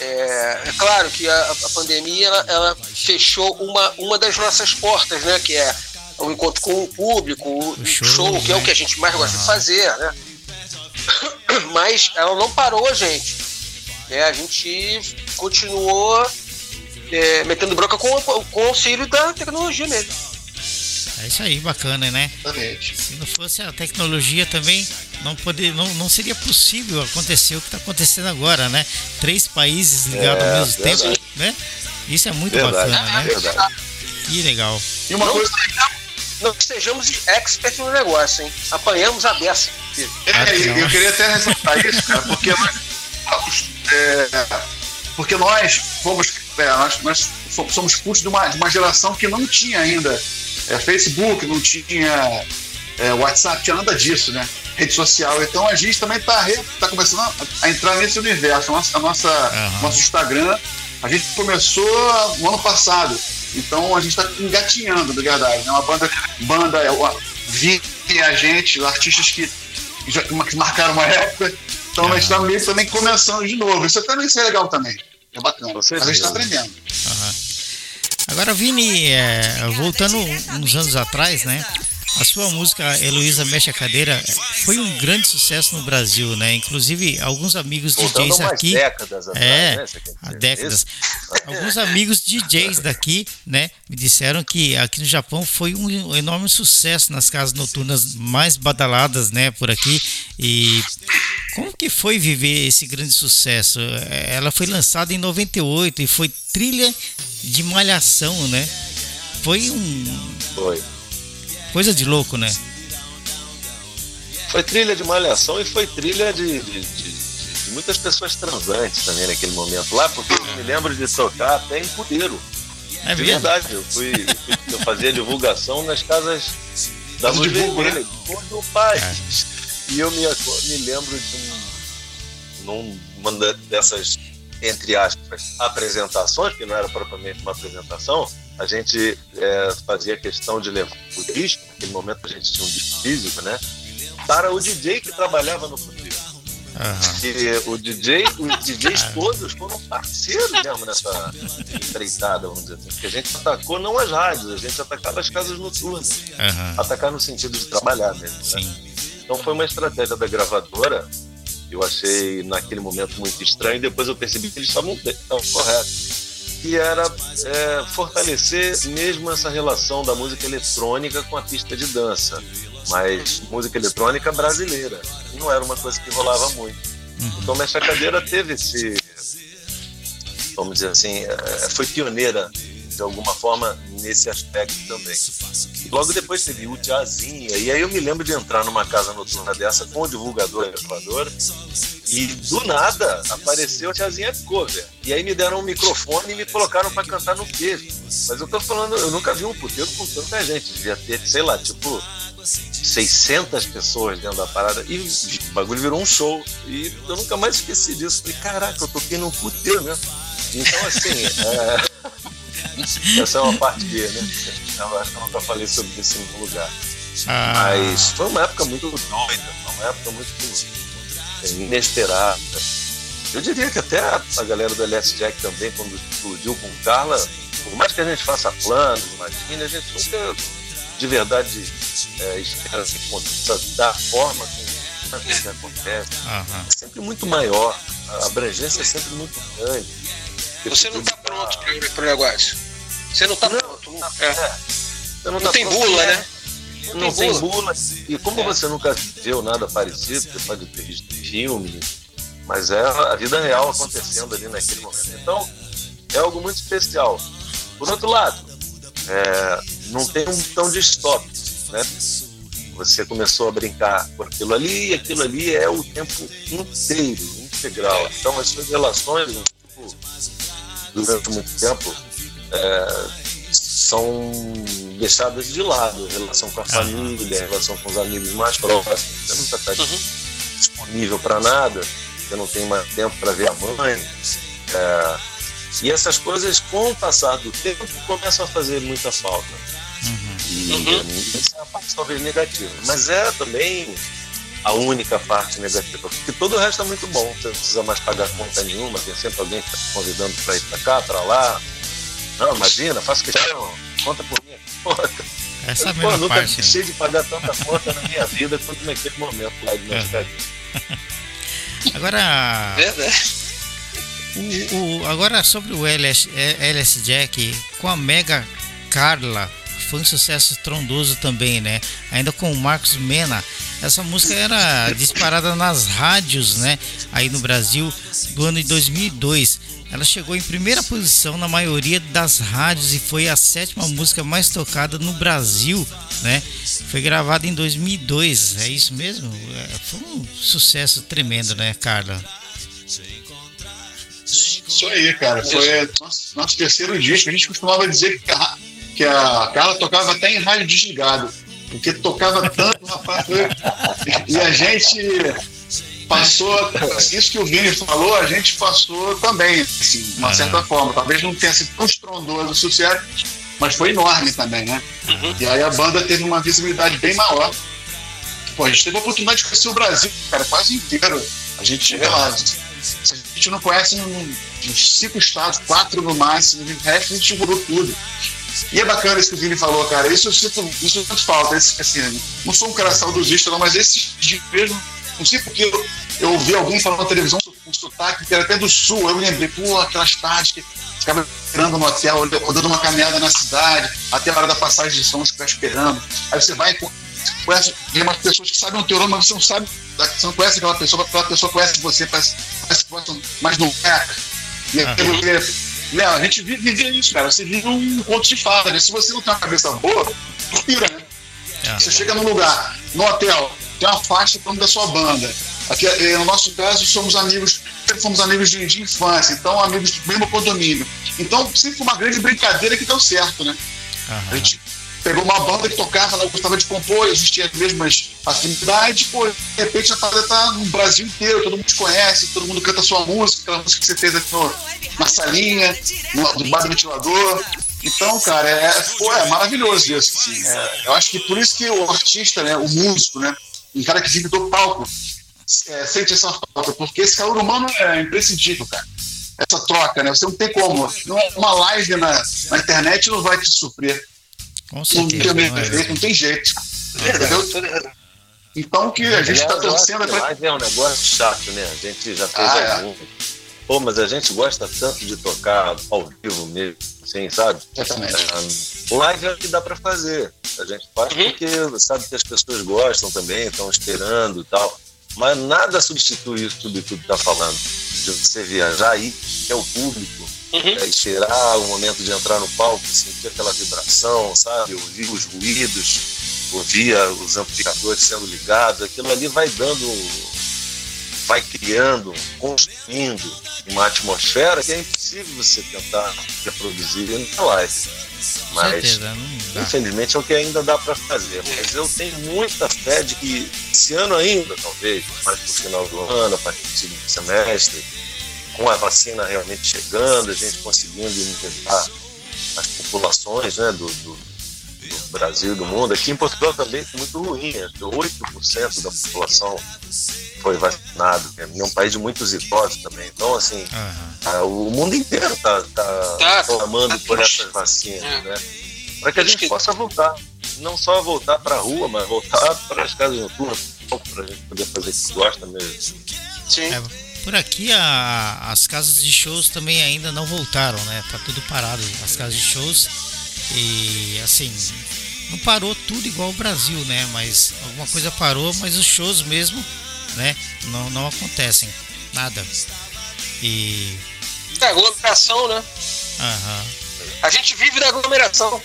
É, é, claro que a, a pandemia ela, ela, fechou uma, uma das nossas portas, né? Que é o encontro com o público, o, o show, show, que é o que a gente mais gosta de fazer, né? *coughs* Mas ela não parou, gente. É, a gente continuou é, metendo bronca com, com o auxílio da tecnologia mesmo. É isso aí, bacana, né? Exatamente. Se não fosse a tecnologia também, não, poder, não, não seria possível acontecer o que está acontecendo agora, né? Três países ligados é, ao mesmo verdade. tempo, né? Isso é muito verdade, bacana, né? Verdade. Que legal. E uma não, coisa. Não sejamos experts no negócio, hein? Apanhamos a beça. É, eu queria até ressaltar *laughs* isso, cara, porque nós, é, porque nós fomos, é, nós, nós somos frutos de uma, de uma geração que não tinha ainda é, Facebook, não tinha é, WhatsApp, tinha nada disso, né? Rede social. Então a gente também está tá começando a, a, entrar nesse universo. A nossa, a nossa uhum. Nosso Instagram, a gente começou no ano passado. Então a gente está engatinhando, de verdade. É uma banda, banda é uma, vi a gente, artistas que, já, que marcaram uma época. Então uhum. a gente está meio também começando de novo. Isso também é legal também. É bacana. A gente está aprendendo. Uhum. Agora, Vini, é, voltando uns anos atrás, né? A sua música Heloísa Mexe a Cadeira foi um grande sucesso no Brasil, né? Inclusive, alguns amigos Voltando DJs aqui. décadas atrás, é, né? há décadas. Alguns amigos DJs daqui, né, me disseram que aqui no Japão foi um enorme sucesso nas casas noturnas mais badaladas, né, por aqui. E como que foi viver esse grande sucesso? Ela foi lançada em 98 e foi trilha de malhação, né? Foi um. Foi. Coisa de louco, né? Foi trilha de malhação e foi trilha de, de, de, de muitas pessoas transantes também naquele momento lá, porque eu me lembro de tocar até em pudeiro. É de verdade, eu fui, eu fazia divulgação nas casas da Luz né? Vermelha, todo o país. É. E eu me, me lembro de um, numa dessas, entre aspas, apresentações, que não era propriamente uma apresentação, a gente é, fazia questão de levar o disco, naquele momento a gente tinha um disco físico, né? Para o DJ que trabalhava no puteiro. Uhum. E o DJ, os DJs todos foram parceiros mesmo nessa empreitada, vamos dizer assim. Porque a gente atacou não as rádios, a gente atacava as casas noturnas. Uhum. Atacar no sentido de trabalhar mesmo. Né? Então foi uma estratégia da gravadora eu achei naquele momento muito estranho. E depois eu percebi que eles estavam corretos que era é, fortalecer mesmo essa relação da música eletrônica com a pista de dança, mas música eletrônica brasileira. Não era uma coisa que rolava muito. Uhum. Então, Mestre Cadeira teve esse, vamos dizer assim, é, foi pioneira de alguma forma nesse aspecto também. Logo depois teve o Tiazinha, e aí eu me lembro de entrar numa casa noturna dessa com o divulgador e gravadora, e do nada apareceu a Tiazinha Cover. E aí me deram um microfone e me colocaram para cantar no queijo. Mas eu tô falando, eu nunca vi um puteiro com tanta gente, devia ter, sei lá, tipo 600 pessoas dentro da parada e o bagulho virou um show. E eu nunca mais esqueci disso. Falei, caraca, eu toquei num puteiro mesmo. Então, assim, é... Essa é uma parte B, né? Eu acho que eu nunca falei sobre isso em algum lugar. Ah. Mas foi uma época muito doida, foi uma época muito inesperada. Eu diria que até a galera do LS Jack também, quando explodiu com Carla, por mais que a gente faça planos, imagine, a gente nunca de verdade é, espera que aconteça da forma como que acontece. Aham. É sempre muito maior, a abrangência é sempre muito grande. Você não está pronto para o negócio. Você não está pronto. Não, é. Você não, não tá tem pronto, bula, né? né? Não, tem bula. E como você nunca viu nada parecido, você pode ter visto filme, mas é a vida real acontecendo ali naquele momento. Então, é algo muito especial. Por outro lado, é, não tem um botão de stop, né? Você começou a brincar com aquilo ali e aquilo ali é o tempo inteiro, integral. Então, as suas relações, tipo, durante muito tempo, é, são deixadas de lado. Relação com a família, relação com os amigos mais próximos. Você nunca está disponível para nada, você não tem mais tempo para ver a mãe. É, e essas coisas, com o passar do tempo, começam a fazer muita falta. E Uhum. isso é a parte talvez negativa. Mas é também a única parte negativa. Porque todo o resto é muito bom. Você não precisa mais pagar conta nenhuma, tem sempre alguém que tá te convidando para ir para cá, para lá. Não, imagina, faça questão, conta por minha conta. Essa é a Pô, nunca parte. né? deixei de pagar tanta conta na minha vida quanto naquele momento lá de. Mascarenhas. *laughs* Agora, Verdade. o, o- agora sobre o LS, é, LS Jack com a Mega Carla. Foi um sucesso trondoso também, né? Ainda com o Marcos Mena. Essa música era disparada nas rádios, né? Aí no Brasil, do ano de 2002. Ela chegou em primeira posição na maioria das rádios e foi a sétima música mais tocada no Brasil, né? Foi gravada em 2002, é isso mesmo? É, foi um sucesso tremendo, né, Carla? Isso aí, cara. Foi nosso, nosso terceiro disco. A gente costumava dizer que a, que a Carla tocava até em rádio desligado. Porque tocava tanto, rapaz. E a gente passou. Isso que o Vini falou, a gente passou também, assim, de uma Aham. certa forma. Talvez não tenha sido tão estrondoso o sucesso, mas foi enorme também, né? E aí a banda teve uma visibilidade bem maior. Pô, a gente teve a oportunidade de conhecer o Brasil, cara, quase inteiro. A gente, sei lá, se a gente não conhece uns cinco estados, quatro no máximo, o resto a gente segurou tudo. E é bacana isso que o Vini falou, cara. Isso eu sinto, isso eu sinto falta. Esse, assim, não sou um cara saudosista, não, mas esse de mesmo, não sei porque eu, eu ouvi alguém falando na televisão com sotaque que era até do sul. Eu me lembrei, pô, aquelas tardes que ficava esperando no hotel, ou dando uma caminhada na cidade, até a hora da passagem de som, ficar esperando. Aí você vai e co- conhece, umas pessoas que sabem o teu nome, mas você não sabe, você não conhece aquela pessoa, aquela pessoa conhece você, parece, parece mas não é. E que- Léo, a gente vive, vive isso, cara. Você vive um conto de fada, né? Se você não tem uma cabeça boa, pira, né? Ah. Você chega num lugar, no hotel, tem uma faixa para da sua banda. Aqui, eh, no nosso caso, somos amigos, fomos amigos de, de infância, então amigos do mesmo condomínio. Então, sempre foi uma grande brincadeira que deu certo, né? A Aham. gente pegou uma banda que tocava, ela gostava de compor, a gente tinha as mesmas afinidades, pô, de repente a parada tá no Brasil inteiro, todo mundo te conhece, todo mundo canta a sua música, aquela música que você fez aqui no, na salinha, no, do bar do ventilador. Então, cara, é, pô, é maravilhoso isso. Assim, é, eu acho que por isso que o artista, né, o músico, né, um cara que vive do palco, é, sente essa falta, porque esse calor humano é imprescindível, cara. Essa troca, né? Você não tem como. Não é Uma live na, na internet não vai te sofrer. Com Não certeza. tem, não é? jeito, não tem jeito. Entendeu? razão. Então o que a gente está torcendo é pra. live é um negócio chato, né? A gente já fez Ah, é. algum. Pô, mas a gente gosta tanto de tocar ao vivo mesmo, assim, sabe? Exatamente. É, live é o que dá pra fazer. A gente faz Uhum. porque sabe que as pessoas gostam também, estão esperando e tal. Mas nada substitui isso tudo que tu tá falando. De você viajar aí, é o público, Uhum. é esperar o momento de entrar no palco, sentir aquela vibração, sabe? Ouvir os ruídos, ouvir os amplificadores sendo ligados, aquilo ali vai dando, vai criando, construindo uma atmosfera que é impossível você tentar reproduzir na live. Mas certeza. Infelizmente é o que ainda dá para fazer, mas eu tenho muita fé de que esse ano ainda, talvez, mais pro final do ano, a partir do semestre, com a vacina realmente chegando, a gente conseguindo imunizar as populações né, do, do, do Brasil e do mundo. Aqui em Portugal também é muito ruim, é 8% da população foi vacinado. É um país de muitos idosos também. Então, assim, Aham. o mundo inteiro está tá, Tá, clamando tá por triste. essas vacinas, É. né? Para que a gente possa voltar. Não só voltar para a rua, mas voltar para as casas noturnas, para a gente poder fazer o que gosta mesmo. Sim. É, por aqui a- as casas de shows também ainda não voltaram, né? Tá tudo parado, as casas de shows. E assim, não parou tudo igual o Brasil, né? Mas alguma coisa parou, mas os shows mesmo, né? Não, não acontecem. Nada. E. É, aglomeração, né? Aham. A gente vive da aglomeração.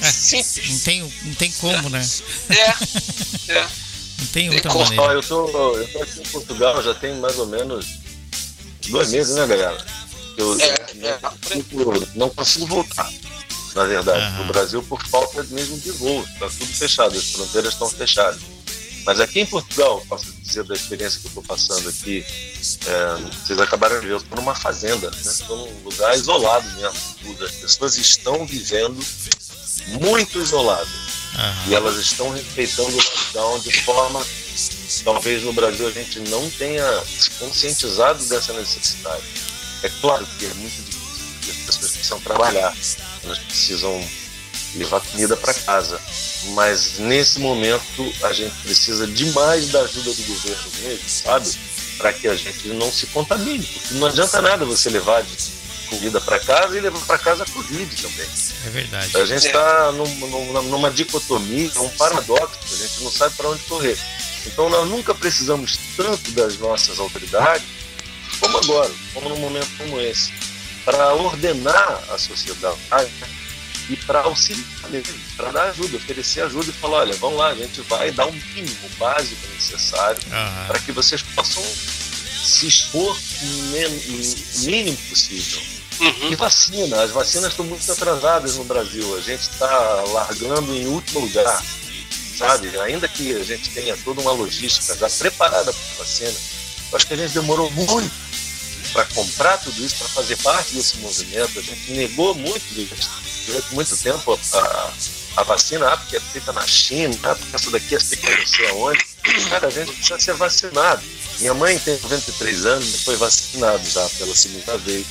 É. Simples. Não tem, não tem como, né? É. É. Não tem Tem outra. Ó, maneira. eu tô, eu tô aqui em Portugal já tem mais ou menos dois meses, né, galera? Eu É, não, é. consigo, não consigo voltar, na verdade, Aham. no Brasil por falta mesmo de voo. Está tudo fechado, as fronteiras estão fechadas. Mas aqui em Portugal, posso dizer da experiência que eu estou passando aqui, é, vocês acabaram de ver, eu estou numa fazenda, né? Estou num lugar isolado mesmo. tudo. As pessoas estão vivendo muito isoladas. Aham. E elas estão respeitando o lockdown de forma talvez no Brasil a gente não tenha se conscientizado dessa necessidade. É claro que é muito difícil, as pessoas precisam trabalhar, elas precisam levar comida para casa. Mas nesse momento a gente precisa demais da ajuda do governo mesmo, sabe? Para que a gente não se contamine. Porque não adianta nada você levar comida para casa e levar para casa a Covid também. É verdade. A gente está numa, numa dicotomia, um paradoxo, a gente não sabe para onde correr. Então nós nunca precisamos tanto das nossas autoridades como agora, como num momento como esse, para ordenar a sociedade né, e para auxiliar mesmo, para dar ajuda, oferecer ajuda e falar, olha, vamos lá, a gente vai dar um mínimo básico necessário Aham. para que vocês possam se expor o o mínimo possível. Uhum. E vacina, as vacinas estão muito atrasadas no Brasil. A gente está largando em último lugar, sabe? Ainda que a gente tenha toda uma logística já preparada para a vacina, acho que a gente demorou muito para comprar tudo isso, para fazer parte desse movimento. A gente negou muito durante, muito tempo a, a, vacina, ah, porque é feita na China, ah, porque essa daqui é feita não sei aonde. Cara, a gente precisa ser vacinado. Minha mãe tem 93 anos foi vacinada já pela segunda vez.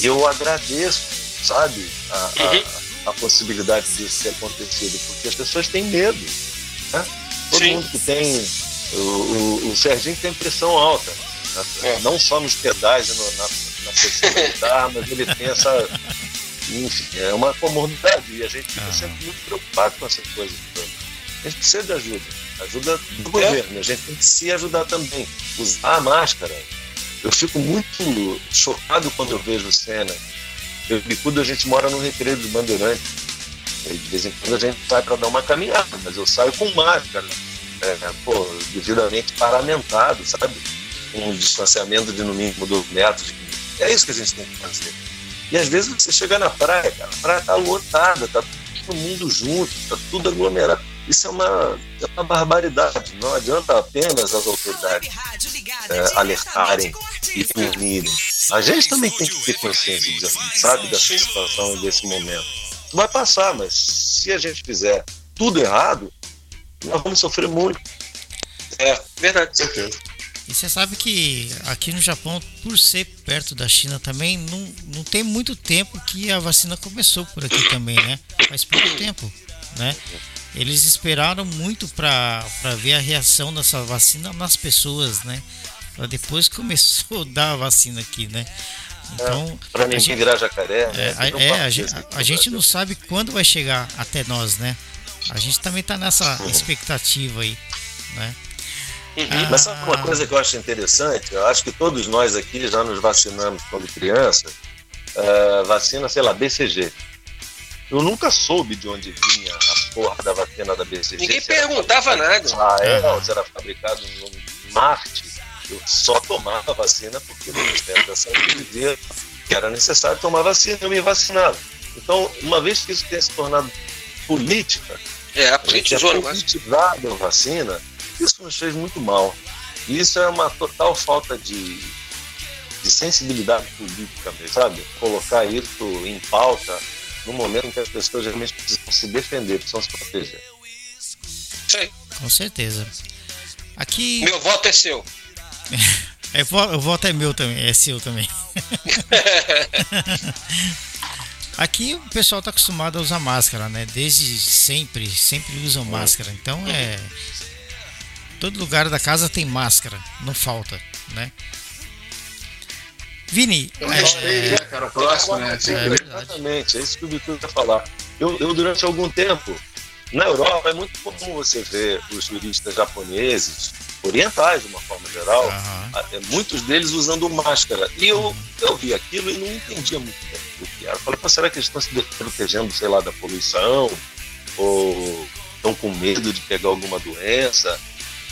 E eu agradeço, sabe, a, a, a possibilidade disso ter acontecido, porque as pessoas têm medo. Né? Todo Sim. mundo que tem. O, o, o Serginho tem pressão alta, É. não só nos pedais e no- na, na pressão militar, mas ele tem essa. Enfim, é uma comorbidade e a gente fica sempre muito preocupado com essas coisas. todas. A gente precisa de ajuda, ajuda do É. governo, a gente tem que se ajudar também. Usar a máscara, eu fico muito chocado quando eu vejo cena. Eu e Bicudo, a gente mora no Recreio dos Bandeirantes. E de vez em quando a gente sai para dar uma caminhada, mas eu saio com máscara, é, pô, devidamente paramentado, sabe? Um distanciamento de no mínimo dois metros. É isso que a gente tem que fazer. E às vezes você chega na praia, cara, a praia tá lotada, tá todo mundo junto, tá tudo aglomerado. Isso é uma, é uma barbaridade. Não adianta apenas as autoridades é, alertarem e punirem. A gente também tem que ter consciência disso, sabe, dessa situação e desse momento. Vai passar, mas se a gente fizer tudo errado, nós vamos sofrer muito. É, verdade. certeza. E você sabe que aqui no Japão, por ser perto da China também, não, não tem muito tempo que a vacina começou por aqui também, né? Faz pouco tempo, né? Eles esperaram muito para ver a reação dessa vacina nas pessoas, né? Pra depois *laughs* começou a dar a vacina aqui, né? Então, Para a ninguém gente- virar jacaré. é, né? é, pode a gente, a- a gente não sabe quando vai chegar até nós, né? A gente também tá nessa expectativa aí, né? Uhum. Mas sabe uma coisa que eu acho interessante? Eu acho que todos nós aqui já nos vacinamos quando criança. eh, vacina, sei lá, BCG. Eu nunca soube de onde vinha a porra da vacina da BCG. Ninguém perguntava nada. Israel, se era fabricado em Marte. Eu só tomava vacina porque o Ministério da Saúde dizia que era necessário tomar vacina, eu me vacinava. Então, uma vez que isso tenha se tornado política, É, a a gente é politizado a vacina, isso nos fez muito mal. E isso é uma total falta de, de sensibilidade política, mesmo, sabe? Colocar isso em pauta no momento em que as pessoas realmente precisam se defender, precisam se proteger. Aí. Com certeza. Aqui. Meu voto é seu. *laughs* É, o voto é meu também, é seu também. *laughs* Aqui o pessoal tá acostumado a usar máscara, né? Desde sempre, sempre usam máscara. Então é. Todo lugar da casa tem máscara, não falta, né? Vini, Eu é, respeito, né, cara? O próximo, né? é. Exatamente, é isso que o Vitor quer falar. Eu, eu, durante algum tempo, na Europa, é muito comum você ver os turistas japoneses, orientais de uma forma geral, Aham. até muitos deles usando máscara. E eu, eu vi aquilo e não entendia muito bem o que era. Eu falei, "Pô, será que eles estão se protegendo, sei lá, da poluição? Ou estão com medo de pegar alguma doença?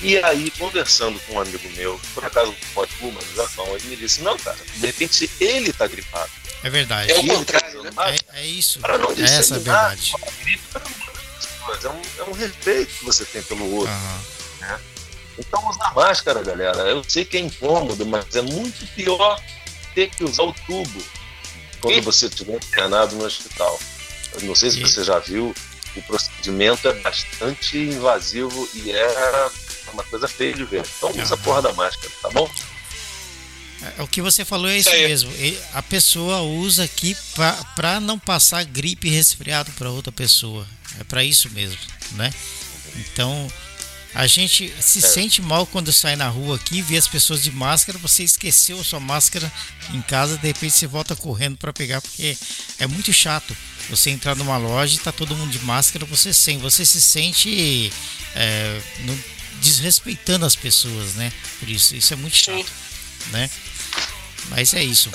E aí, conversando com um amigo meu, por acaso pode uma no Japão, ele me disse, não, cara, de repente ele está gripado. É verdade. É o E tá contrário, né? É, é isso. Para não É essa a disseminar verdade. É um, é um respeito que você tem pelo outro. Aham. Então, usar máscara, galera, eu sei que é incômodo, mas é muito pior ter que usar o tubo quando você estiver internado no hospital. Eu não sei se E- você já viu, o procedimento é bastante invasivo e é uma coisa feia de ver. Então, usa a porra da máscara, tá bom? É, O que você falou é isso mesmo. A pessoa usa aqui para não passar gripe e resfriado para outra pessoa. É para isso mesmo, né? Então a gente se sente mal quando sai na rua aqui, vê as pessoas de máscara, você esqueceu a sua máscara em casa, de repente você volta correndo para pegar, porque é muito chato. Você entrar numa loja e tá todo mundo de máscara, você sem, você se sente é, no- desrespeitando as pessoas, né? Por isso, isso é muito chato, né? Mas é isso.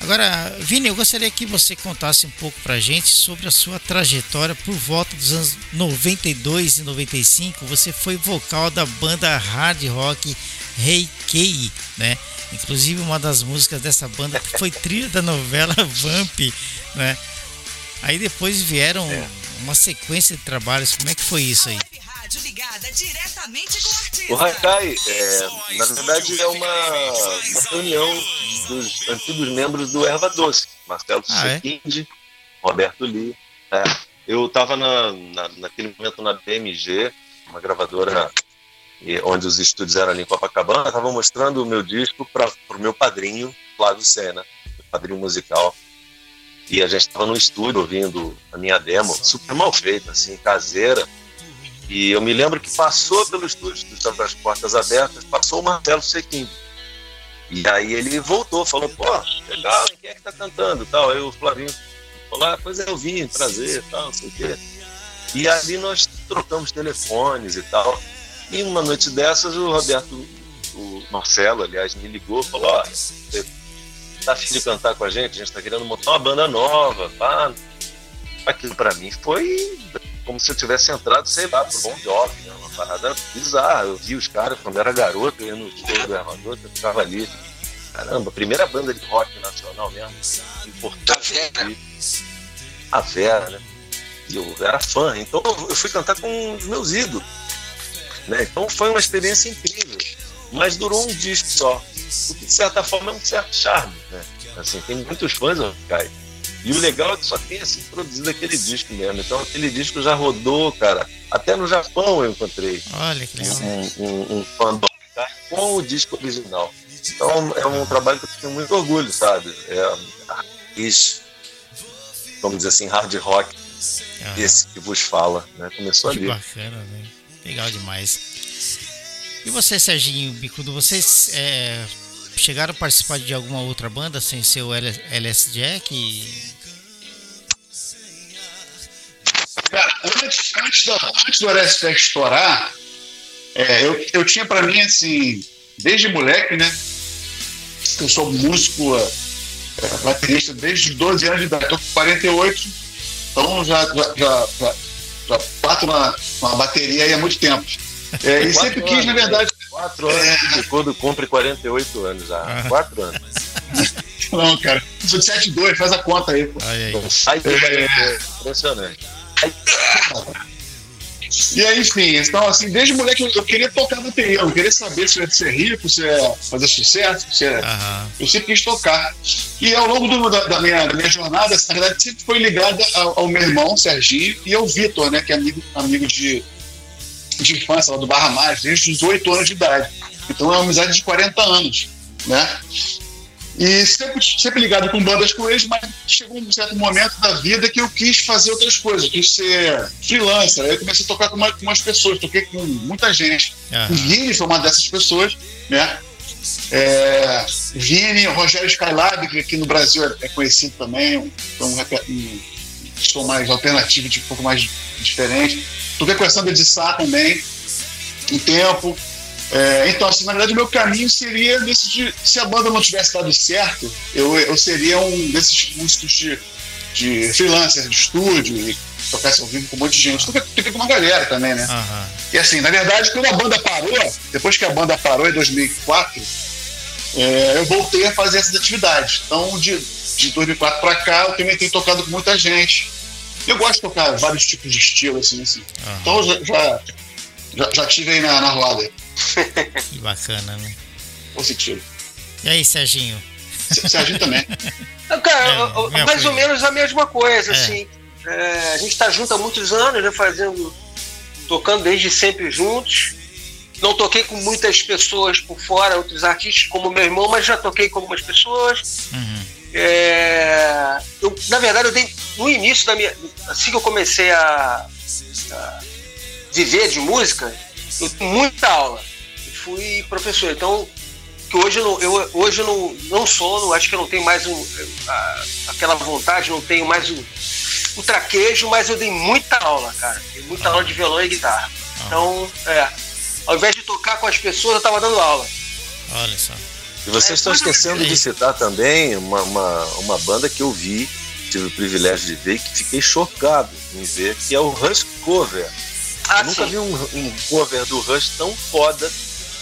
Agora, Vini, eu gostaria que você contasse um pouco pra gente sobre a sua trajetória por volta dos anos 92 e 95. Você foi vocal da banda hard rock Hey Kay, né? Inclusive uma das músicas dessa banda foi trilha da novela *laughs* Vamp, né? Aí depois vieram uma sequência de trabalhos. Como é que foi isso aí? Rádio ligada diretamente com o artista. O Haikai, é, na verdade, é uma, uma reunião dos antigos membros do Erva Doce. Marcelo Ah, é? Roberto Lee. É, eu estava na, na- naquele momento na BMG, uma gravadora e- onde os estúdios eram ali em Copacabana. Estava mostrando o meu disco para o meu padrinho, Flávio Sena, meu padrinho musical. E a gente estava no estúdio ouvindo a minha demo, super mal feita, assim, caseira. E eu me lembro que passou pelo estúdio, que estava as portas abertas, passou o Marcelo Sequim. E aí ele voltou, falou, pô, legal, quem é que tá cantando? Tal. Aí o Flavinho falou, ah, pois é, eu vim, prazer, tal, não sei o quê. E ali nós trocamos telefones e tal. E uma noite dessas, o Roberto, o Marcelo, aliás, me ligou falou, ó, você tá afim de cantar com a gente? A gente tá querendo montar uma banda nova, pá. Aquilo pra mim foi como se eu tivesse entrado, sei lá, pro Bon Jovi, né? uma parada bizarra. Eu vi os caras quando era garoto, eu ia no show do Ervador, eu ficava ali. Caramba, primeira banda de rock nacional mesmo. Importante. A Vera. A Vera, né? E eu era fã, então eu fui cantar com os meus ídolos. Né? Então foi uma experiência incrível. Mas durou um disco só. O que de certa forma é um certo charme. Né? Assim, tem muitos fãs, Caio. E o legal é que só tem assim, produzido aquele disco mesmo. Então aquele disco já rodou, cara. Até no Japão eu encontrei Olha que legal. um, um, um fã do Haikai com o disco original. Então é um trabalho que eu tenho muito orgulho, sabe? É isso, vamos dizer assim, hard rock, Ah, esse que vos fala, né? Começou que ali. bacana, né? Legal demais. E você, Serginho Bicudo, vocês é, chegaram a participar de alguma outra banda sem ser o LS Jack? E- Cara, antes, antes, da, antes do LSPEC estourar, é, eu, eu tinha pra mim, assim, desde moleque, né? Eu sou músico, é, baterista desde os 12 anos de idade, tô com 48, então já, já, já, já, já bato na, na bateria aí há muito tempo. É, e sempre quis, na anos, verdade, Quatro anos que quando cumpre 48 anos já. Ah. Quatro anos. *laughs* não, cara, sou de 72, faz a conta aí, pô. Aí. Sai do É. impressionante. E aí, enfim, então assim, desde moleque eu, eu queria tocar bateria, eu não queria saber se eu ia ser rico, se eu ia fazer sucesso, se eu ia eu sempre quis tocar. E ao longo do- da, da minha, da minha jornada, na verdade, sempre foi ligada ao, ao meu irmão, Serginho, e ao Vitor, né, que é amigo, amigo de, de infância lá do Barra Mais, desde os 8 anos de idade. Então é uma amizade de 40 anos, né? E sempre, sempre ligado com bandas com eles, mas chegou um certo momento da vida que eu quis fazer outras coisas, eu quis ser freelancer. Aí eu comecei a tocar com, uma, com umas pessoas, toquei com muita gente. Aham. O Vini foi uma dessas pessoas, né? É, Vini, Rogério Skylab, que aqui no Brasil é- conhecido também, um, um, um som mais alternativo, de um pouco mais diferente. Toquei com a Sandra de Sá também, um tempo. É, então, assim, na verdade, o meu caminho seria desse de, se a banda não tivesse dado certo, eu, eu seria um desses músicos de, de freelancer, de estúdio, e tocasse ao vivo com um monte de gente. Toquei, toquei com uma galera também, né? Aham. E assim, na verdade, quando a banda parou, depois que a banda parou em 2004, é, eu voltei a fazer essas atividades. Então, de, de 2004 para cá, eu também tenho tocado com muita gente. Eu gosto de tocar vários tipos de estilo, assim, assim. Aham. Então, eu já, já, já, já tive aí na, na roda, *laughs* Que bacana, né? positivo. E aí, Serginho? Serginho também. *laughs* Cara, É, mais ou menos a mesma coisa, É. assim. É, a gente está junto há muitos anos, né, fazendo, tocando desde sempre juntos. Não toquei com muitas pessoas por fora, outros artistas, como meu irmão, mas já toquei com algumas pessoas. Uhum. É, eu, na verdade, eu dei no início da minha. Assim que eu comecei a, a viver de música, eu dei muita aula. Eu fui professor. Então, que hoje eu não, eu, hoje eu não, não sou, não, acho que eu não tenho mais um, a- aquela vontade, não tenho mais o, o traquejo, mas eu dei muita aula, cara. Dei muita aula de violão e guitarra. Então, é. Ao invés de tocar com as pessoas, eu tava dando aula. Olha só. E vocês estão esquecendo de citar também uma, uma, uma banda que eu vi, tive o privilégio de ver, e que fiquei chocado em ver, que é o Rush Cover. Ah, eu nunca vi um, um cover do Rush tão foda,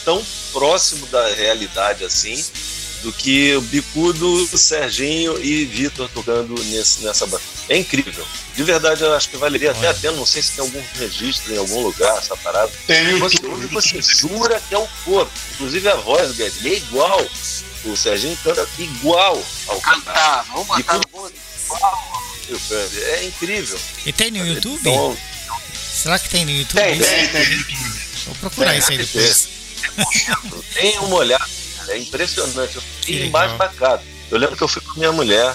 tão próximo da realidade assim, do que o Bicudo, o Serginho e Vitor tocando nesse, nessa banda. É incrível. De verdade, eu acho que valeria até Olha. a pena, não sei se tem algum registro em algum lugar, essa parada. Tem Você, YouTube. você jura que é o corpo. Inclusive a voz do Guedes é igual. O Serginho canta igual ao. Cantar, vamos botar E no bolo. É incrível. E tem no YouTube? Então, Será que tem no YouTube? Tem, isso? Tem, tem. Vou procurar Tem, isso aí depois. Tem uma olhada, é impressionante. Eu Que fiquei legal. embasbacado. Eu lembro que eu fui com minha mulher,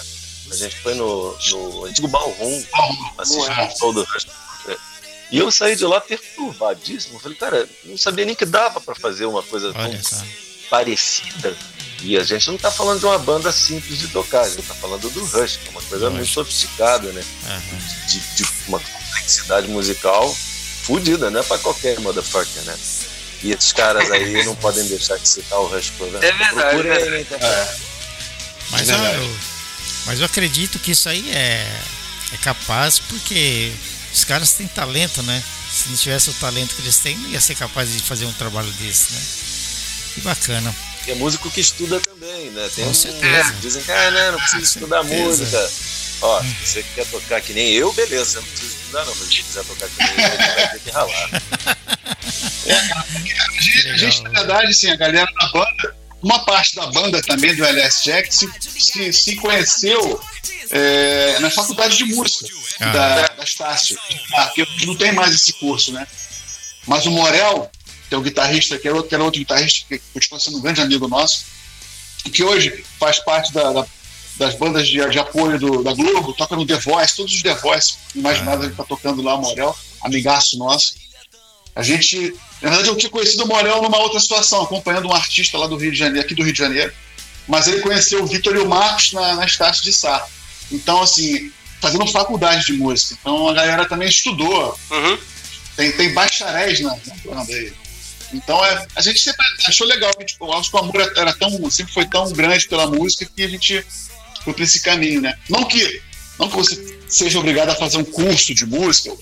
a gente foi no, no antigo Ballroom assistir o show do Rush. E eu saí de lá perturbadíssimo. Falei, cara, não sabia nem que dava pra fazer uma coisa tão Olha só. parecida. E a gente não tá falando de uma banda simples de tocar, a gente tá falando do Rush, que é uma coisa Rush. muito sofisticada, né? Aham. De, de uma complexidade musical fodida, não é pra qualquer motherfucker, né? E esses caras aí não podem deixar de citar o Rush Cover. É verdade, é na internet. Mas, É eu, verdade. eu- mas eu acredito que isso aí é, é capaz porque os caras têm talento, né? Se não tivesse o talento que eles têm, não ia ser capaz de fazer um trabalho desse, né? Que bacana. E é músico que estuda também, né? Tem Com um- certeza. Dizem que ah, não, não precisa estudar certeza. música. Ó, se você quer tocar que nem eu, beleza, você não precisa estudar não, mas se quiser tocar que nem eu, você vai ter que ralar. *laughs* A gente, na verdade, assim, a galera da banda, uma parte da banda também do LS Jack se, se, se conheceu é, na faculdade de música Ah. da, da Estácio. Ah, porque não tem mais esse curso, né? Mas o Morel, que é o guitarrista, que era outro, que era outro guitarrista, que continua sendo um grande amigo nosso, que hoje faz parte da- da- das bandas de, de apoio do- da Globo, toca no The Voice, todos os The Voice imaginados, ele tá tocando lá, o Morel, amigaço nosso. A gente, na verdade, eu tinha conhecido o Morel numa outra situação, acompanhando um artista lá do Rio de Janeiro, aqui do Rio de Janeiro, mas ele conheceu o Vitor e o Marcos na, na Estácio de Sá. Então, assim, fazendo faculdade de música. Então a galera também estudou, Uhum. tem, tem bacharéis na, na banda aí. Então é, a gente sempre achou legal, que, tipo, acho que o amor era tão, sempre foi tão grande pela música que a gente foi por esse caminho, né? Não que, não que você seja obrigado a fazer um curso de música,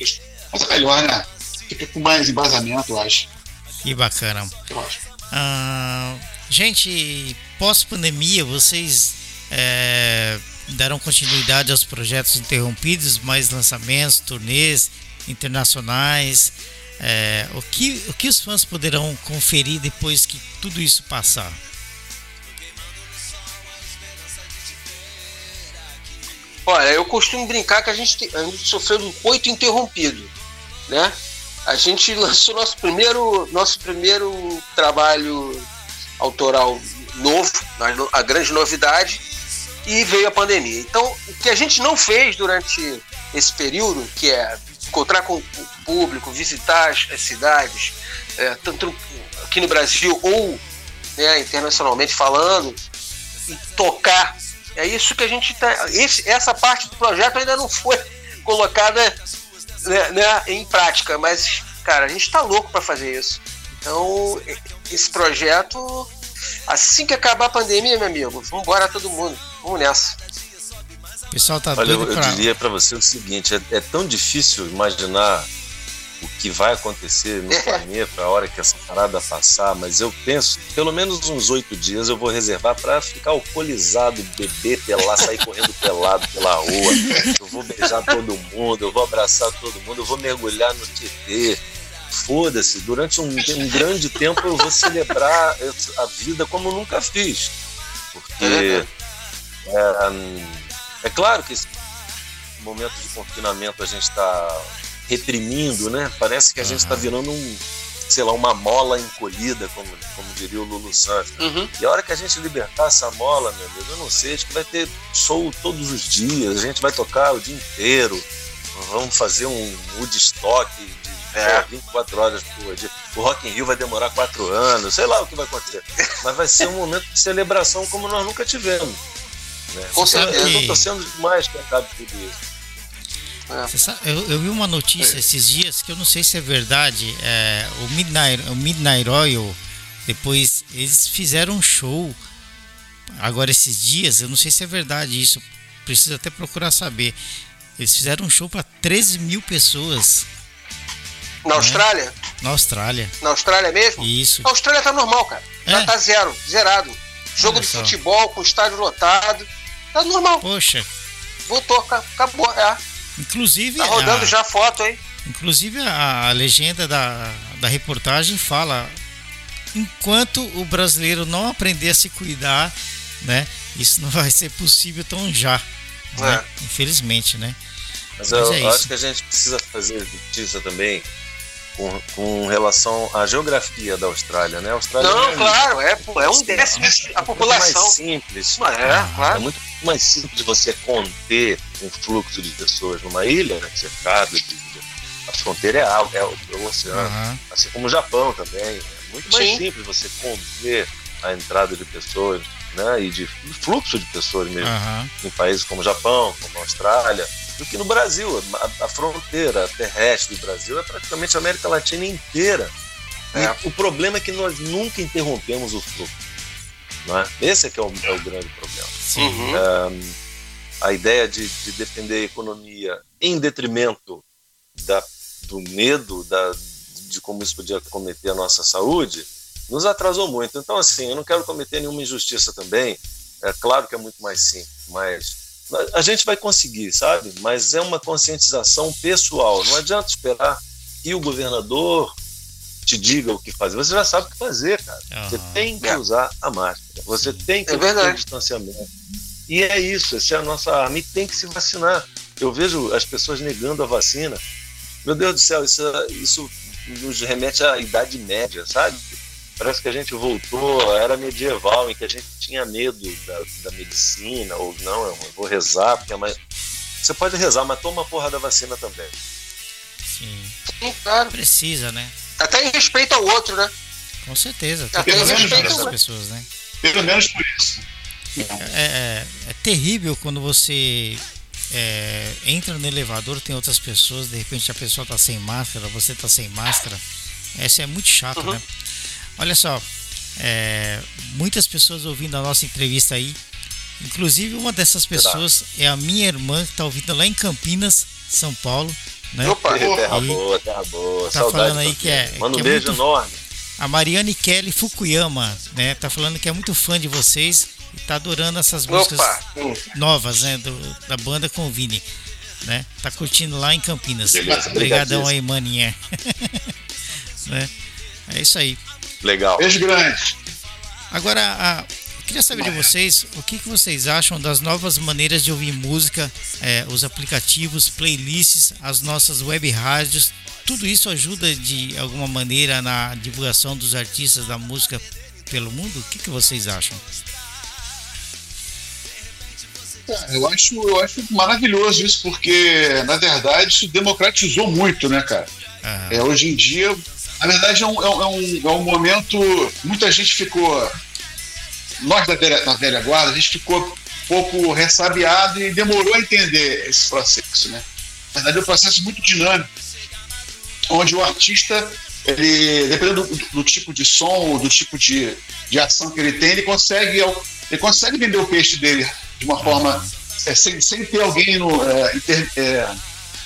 mas é melhor, né? Fica com mais embasamento, eu acho. Que bacana. Eu acho. Ah, gente, pós-pandemia, vocês é, deram continuidade aos projetos interrompidos, mais lançamentos, turnês internacionais. É, o, que, o que os fãs poderão conferir depois que tudo isso passar? Olha, eu costumo brincar que a gente, te- a gente sofreu um coito interrompido, né? A gente lançou nosso primeiro, nosso primeiro trabalho autoral novo, a, grande novidade, e veio a pandemia. Então, o que a gente não fez durante esse período, que é encontrar com o público, visitar as cidades, é, tanto aqui no Brasil ou né, internacionalmente falando, e tocar. É isso que a gente tá. Esse, essa parte do projeto ainda não foi *laughs* colocada né, né, em prática, mas, cara, a gente está louco para fazer isso. Então, esse projeto, assim que acabar a pandemia, meu amigo, vamos embora todo mundo. Vamos nessa. O pessoal tá Olha, eu, doido eu pra... diria para você o seguinte: é, é tão difícil imaginar o que vai acontecer no planeta a hora que essa parada passar, mas eu penso, pelo menos uns oito dias eu vou reservar para ficar alcoolizado, beber, pelar, sair *laughs* correndo pelado pela rua. Eu vou beijar todo mundo, eu vou abraçar todo mundo, eu vou mergulhar no TT. Foda-se, durante um, um grande tempo eu vou celebrar a vida como nunca fiz. Porque é, é claro que esse momento de confinamento a gente está reprimindo, né? Parece que a gente está virando um, sei lá, uma mola encolhida, como, como diria o Lulu Santos. Uhum. E a hora que a gente libertar essa mola, meu amigo, eu não sei, acho que vai ter show todos os dias, a gente vai tocar o dia inteiro, vamos fazer um Woodstock de É. 24 horas por dia. O Rock in Rio vai demorar 4 anos, sei lá o que vai acontecer. Mas vai ser um momento de celebração como nós nunca tivemos. Né? Com certeza. Eu tô torcendo demais que acabe tudo isso. Você sabe, eu, eu vi uma notícia esses dias que eu não sei se é verdade. É, o, Midnight, o Midnight Oil, depois eles fizeram um show agora esses dias. Eu não sei se é verdade isso. Preciso até procurar saber. Eles fizeram um show para 13 mil pessoas Na Austrália? na Austrália. Na Austrália mesmo? Isso. A Austrália tá normal, cara. Já É? tá zero, zerado. Jogo Olha de só. futebol com estádio lotado. Tá normal. Poxa, Voltou, ca- acabou. É. inclusive. Tá rodando a- já a foto, hein? Inclusive a, a legenda da, da reportagem fala enquanto o brasileiro não aprender a se cuidar, né, isso não vai ser possível tão já, né? Infelizmente, né? Mas, Mas eu, é isso. acho que a gente precisa fazer justiça também com, com relação à geografia da Austrália, né? A Austrália Não, é, claro, é, é um décimo a muito população. mais simples. É, É claro. muito mais simples você conter um fluxo de pessoas numa ilha, né, cercado de, de- a fronteira é alta, é o, é o oceano. Aham. Assim como o Japão também. É muito mais Sim. simples você conter a entrada de pessoas, né? E de fluxo de pessoas mesmo Aham. em países como o Japão, como a Austrália, do que no Brasil. A, a fronteira terrestre do Brasil é praticamente a América Latina inteira. É. E o problema é que nós nunca interrompemos o fluxo. Não é? Esse é que é o, é o grande problema. Sim. Uhum. A ideia de, de defender a economia em detrimento da, do medo da, de como isso podia cometer a nossa saúde nos atrasou muito. Então, assim, eu não quero cometer nenhuma injustiça também. É claro que é muito mais simples, mas a gente vai conseguir, sabe? Mas é uma conscientização pessoal. Não adianta esperar que o governador te diga o que fazer. Você já sabe o que fazer, cara. Você Aham. tem que É. usar a máscara. Você tem que É ter verdade. distanciamento. E é isso, essa é a nossa arma. E tem que se vacinar. Eu vejo as pessoas negando a vacina. Meu Deus do céu, isso, isso nos remete à Idade Média, sabe? Parece que a gente voltou à era medieval, em que a gente tinha medo da, da medicina, ou não, eu vou rezar, porque é mais. Você pode rezar, mas toma a porra da vacina também. Sim. Sim, claro. Precisa, né? Até em respeito ao outro, né? Com certeza. Até em respeito, né? pessoas, né? Pelo menos por isso. É, é- é terrível quando você é, entra no elevador, tem outras pessoas, de repente a pessoa tá sem máscara, você tá sem máscara. Essa é muito chato, Uhum. né? Olha só, é, muitas pessoas ouvindo a nossa entrevista aí. Inclusive uma dessas pessoas é a minha irmã que tá ouvindo lá em Campinas, São Paulo, né? Opa, terra boa, terra boa. tá Saudade falando aí que é- Manda que um é beijo muito- enorme. A Mariane Kelly Fukuyama, né? Tá falando que é muito fã de vocês e tá adorando essas músicas Opa. Novas, né? do- da banda com o Vini, né? Tá curtindo lá em Campinas. Beleza, Obrigadão aí, maninha. *laughs* né? É isso aí. Legal. Beijo grande. Agora, a- Queria saber de vocês o que, que vocês acham das novas maneiras de ouvir música, é, os aplicativos, playlists, as nossas web rádios. Tudo isso ajuda de alguma maneira na divulgação dos artistas da música pelo mundo? O que, que vocês acham? Eu acho, eu acho maravilhoso isso, porque, na verdade, isso democratizou muito, né, cara? Ah, É, hoje em dia, na verdade, é um, é um, é um- é um momento. Muita gente ficou. Nós da velha, velha guarda, a gente ficou um pouco ressabiado e demorou a entender esse processo, né? Na verdade, é um processo muito dinâmico, onde o artista, ele, dependendo do, do tipo de som do tipo de, de ação que ele tem, ele consegue, ele consegue vender o peixe dele de uma forma é, sem, sem ter alguém no, é, inter- é,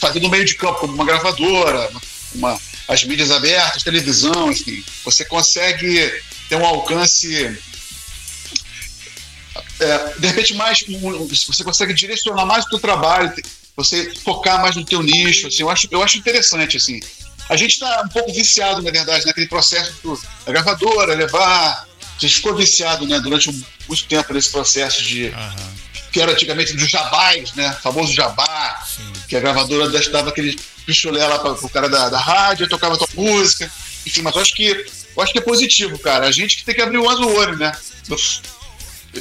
fazendo meio de campo, como uma gravadora, uma, as mídias abertas, televisão, enfim. Você consegue ter um alcance. é, de repente, mais. Você consegue direcionar mais o seu trabalho, você focar mais no teu nicho. Assim, eu, acho, eu acho interessante. Assim. A gente está um pouco viciado, na verdade, naquele processo do- da gravadora, levar. A gente ficou viciado né, durante um- muito tempo nesse processo de aham, que era antigamente dos jabás, né? Famoso jabá. Que a gravadora dava aquele pichulé lá para o cara da, da rádio, tocava tua música. Enfim, mas eu acho que eu acho que é positivo, cara. A gente que tem que abrir o olho, né? Eu,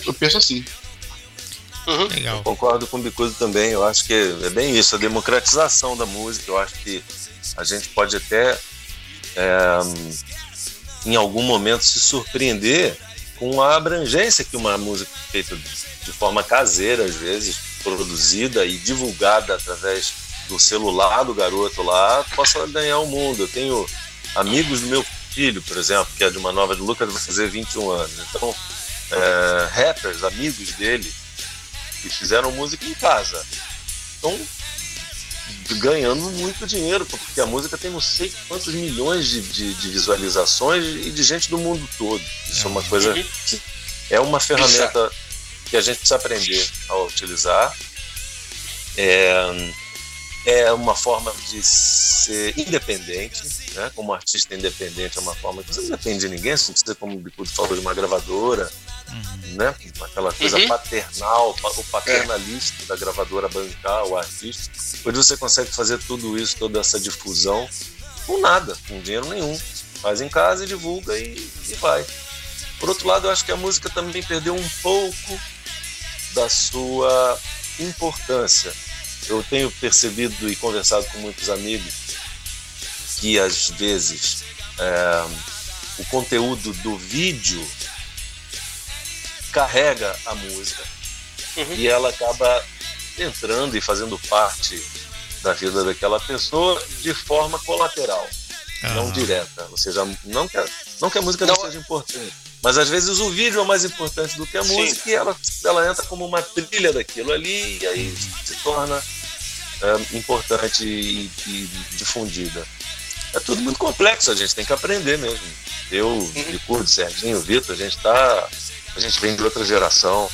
eu penso assim. Legal. Concordo com o Bicudo também. Eu acho que é bem isso, a democratização da música. Eu acho que a gente pode até, é, em algum momento, se surpreender com a abrangência que uma música feita de forma caseira, às vezes, produzida e divulgada através do celular do garoto lá, possa ganhar o mundo. Eu tenho amigos do meu filho, por exemplo, que é de uma nova de Lucas, vai fazer 21 anos. Então, é, rappers, amigos dele, que fizeram música em casa. Estão ganhando muito dinheiro, porque a música tem não sei quantos milhões de, de, de visualizações e de gente do mundo todo. Isso é uma coisa que é uma ferramenta que a gente precisa aprender a utilizar. É, é uma forma de ser independente, né? como artista independente, é uma forma que você não depende de ninguém, você não precisa, como o Bicudo falou, de uma gravadora, né? aquela coisa Uhum. paternal, pa- o paternalista da gravadora bancar o artista. Hoje você consegue fazer tudo isso, toda essa difusão, com nada, com dinheiro nenhum. Faz em casa e divulga e, e vai. Por outro lado, eu acho que a música também perdeu um pouco da sua importância. Eu tenho percebido e conversado com muitos amigos que às vezes é, o conteúdo do vídeo carrega a música Uhum. e ela acaba entrando e fazendo parte da vida daquela pessoa de forma colateral, não Aham. direta. Ou seja, não que a, não que a música não, Não. seja importante, mas às vezes o vídeo é mais importante do que a Sim. música e ela, ela entra como uma trilha daquilo ali e aí se torna é, importante e, e difundida. É tudo muito complexo, a gente tem que aprender mesmo. Eu, Licurdo, Serginho, Vitor, a gente tá. A gente vem de outra geração,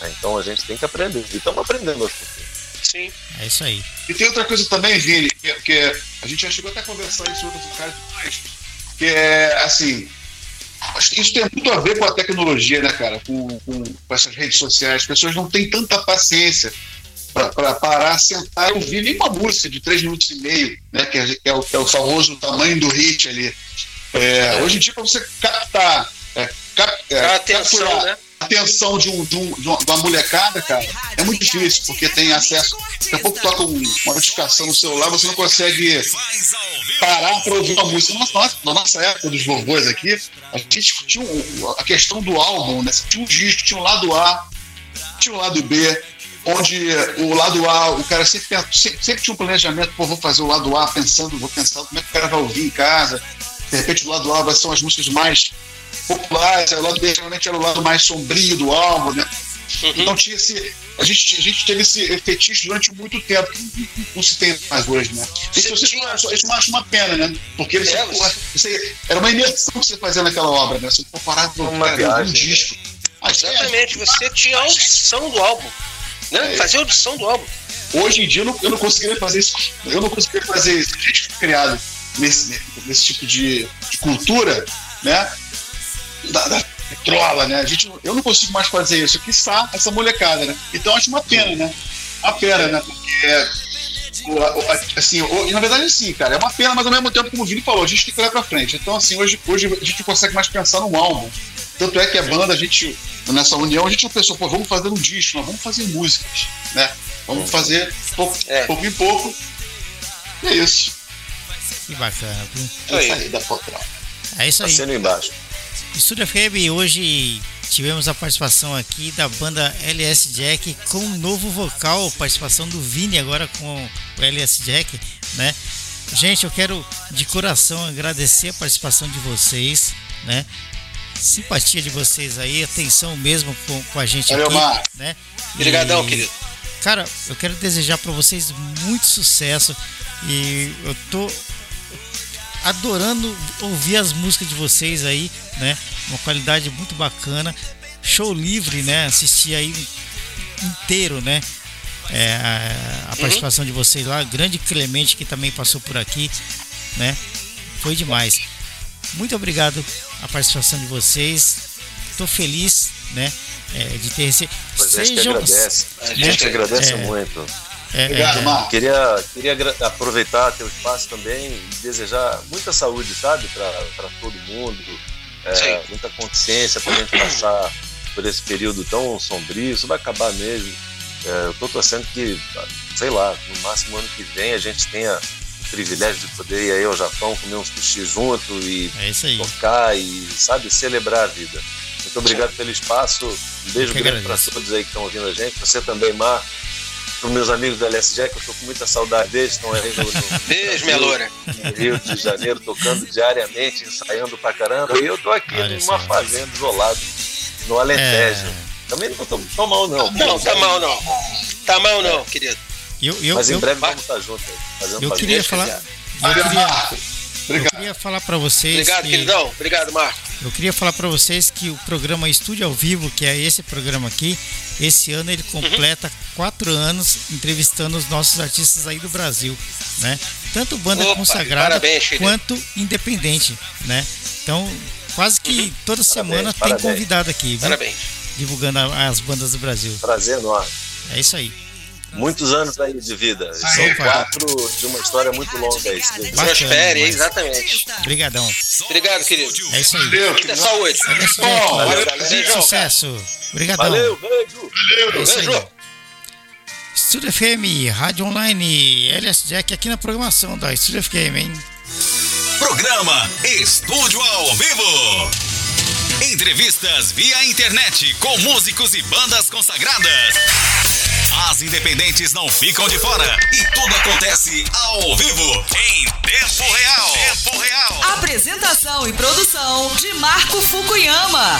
né? então a gente tem que aprender. E estamos aprendendo aos pouquinhos. Sim. É isso aí. E tem outra coisa também, Vini, que, que a gente já chegou até a conversar isso com outros caras que é assim. Acho que Isso tem muito a ver com a tecnologia, né, cara? Com, com, com essas redes sociais. As pessoas não têm tanta paciência para parar, sentar e ouvir nem uma música de três minutos e meio, né? Que é, é o, é o famoso tamanho do hit ali. É, hoje em dia, para você captar, é, cap, é, A atenção, capturar né? Atenção de, um, de, um, de uma molecada, cara, é muito difícil, porque tem acesso. Daqui a pouco toca um- uma notificação no celular, você não consegue parar para ouvir uma música. Na nossa, na nossa época dos vovôs aqui, a gente tinha um- a questão do álbum, né? Tinha um disco, tinha um lado A, tinha um lado B, onde o lado A, o cara sempre, sempre, sempre tinha um planejamento, pô, vou fazer o lado A pensando, vou pensar como é que o cara vai ouvir em casa. De repente o lado A ser as músicas mais populares, aí o lado geralmente era o lado mais sombrio do álbum, né? Então tinha esse. A gente, a gente teve esse fetiche durante muito tempo, que não se tem mais hoje, né? Isso, eu sei- isso eu acho uma pena, né? Porque eles, É, isso aí era uma imersão que você fazia naquela obra, né? Você cara, viagem, um disco. Mas, é, Exatamente, você tinha a audição do álbum. Né? É. Fazer a audição do álbum. Hoje em dia eu não, eu não conseguiria fazer isso. Eu não conseguiria fazer isso. A gente foi criado nesse, nesse tipo de, de cultura, né? Da- da- trola, né? A gente, eu não consigo mais fazer isso, que está essa molecada, né? Então acho uma pena, né? Uma pena, né? Porque assim, e na verdade sim, cara, é uma pena, mas ao mesmo tempo, como o Vini falou, a gente tem que olhar pra frente. Então, assim, hoje, hoje a gente não consegue mais pensar num álbum. Tanto é que a banda, a gente, nessa união, a gente não pensou, pô, vamos fazer um disco, nós vamos fazer músicas, né? Vamos fazer pouco, É. pouco em pouco. E é isso. Que bacana. viu? É isso aí da. É isso aí. Assino embaixo. Estúdio FM, hoje tivemos a participação aqui da banda LS Jack com um novo vocal, participação do Vini agora com o LS Jack, né? Gente, eu quero de coração agradecer a participação de vocês, né? Simpatia de vocês aí, atenção mesmo com, com a gente Valeu, aqui, Marcos. né? Obrigadão, E, querido. Cara, eu quero desejar para vocês muito sucesso e eu tô adorando ouvir as músicas de vocês aí, né? Uma qualidade muito bacana. Show livre, né? Assistir aí inteiro, né? É, a- a participação de vocês lá, grande Clemente que também passou por aqui, né? Foi demais. Muito obrigado a participação de vocês. Tô feliz, né? é, de ter recebido. Gente que agradece. A gente que agradece É. muito. É, Obrigado, é, Marco. Queria, queria aproveitar teu espaço também e desejar muita saúde, sabe, para todo mundo, é, muita consciência para a gente passar por esse período tão sombrio. Isso vai acabar mesmo. É, eu estou torcendo que, sei lá, no máximo ano que vem a gente tenha o privilégio de poder ir aí ao Japão, comer um sushi junto e é tocar e, sabe, celebrar a vida. Muito obrigado pelo espaço. Um beijo grande para todos aí que estão ouvindo a gente. Você também, Mar. Para meus amigos da LS Jack, eu estou com muita saudade deles. Estão aí no, no, *laughs* Beijo, minha loura. no Rio de Janeiro, tocando diariamente, ensaiando pra caramba. E eu tô aqui Olha numa só. fazenda, isolado, no Alentejo. É. Também não tô tão mal, não. Não, tá mal não. Tá mal não, querido. Eu, eu, Mas em eu, breve vamos estar juntos aí, fazendo eu queria falar. Eu queria, eu queria falar para vocês. Obrigado, que- queridão. Obrigado, Marco. Eu queria falar para vocês que o programa Estúdio ao Vivo, que é esse programa aqui, esse ano ele completa quatro anos entrevistando os nossos artistas aí do Brasil, né? Tanto banda Opa, consagrada parabéns, quanto independente, né? Então, quase que toda semana tem parabéns. convidado aqui, viu? Parabéns. divulgando a- as bandas do Brasil. Prazer enorme. É isso aí. Muitos anos aí de vida. São Aí, cara. quatro de uma história muito longa aí. Prospere, exatamente. Obrigadão. Obrigado, querido. É isso aí. Valeu, Muita saúde. LS Bom, valeu, muito sucesso. Obrigadão. Valeu, beijo. É isso aí. Beijo. Estúdio FM, Rádio Online, LS Jack aqui na programação da Estúdio FM, hein? Programa Estúdio ao Vivo. Entrevistas via internet com músicos e bandas consagradas. As independentes não ficam de fora e tudo acontece ao vivo, em tempo real. Tempo real. Apresentação e produção de Marco Fukuyama.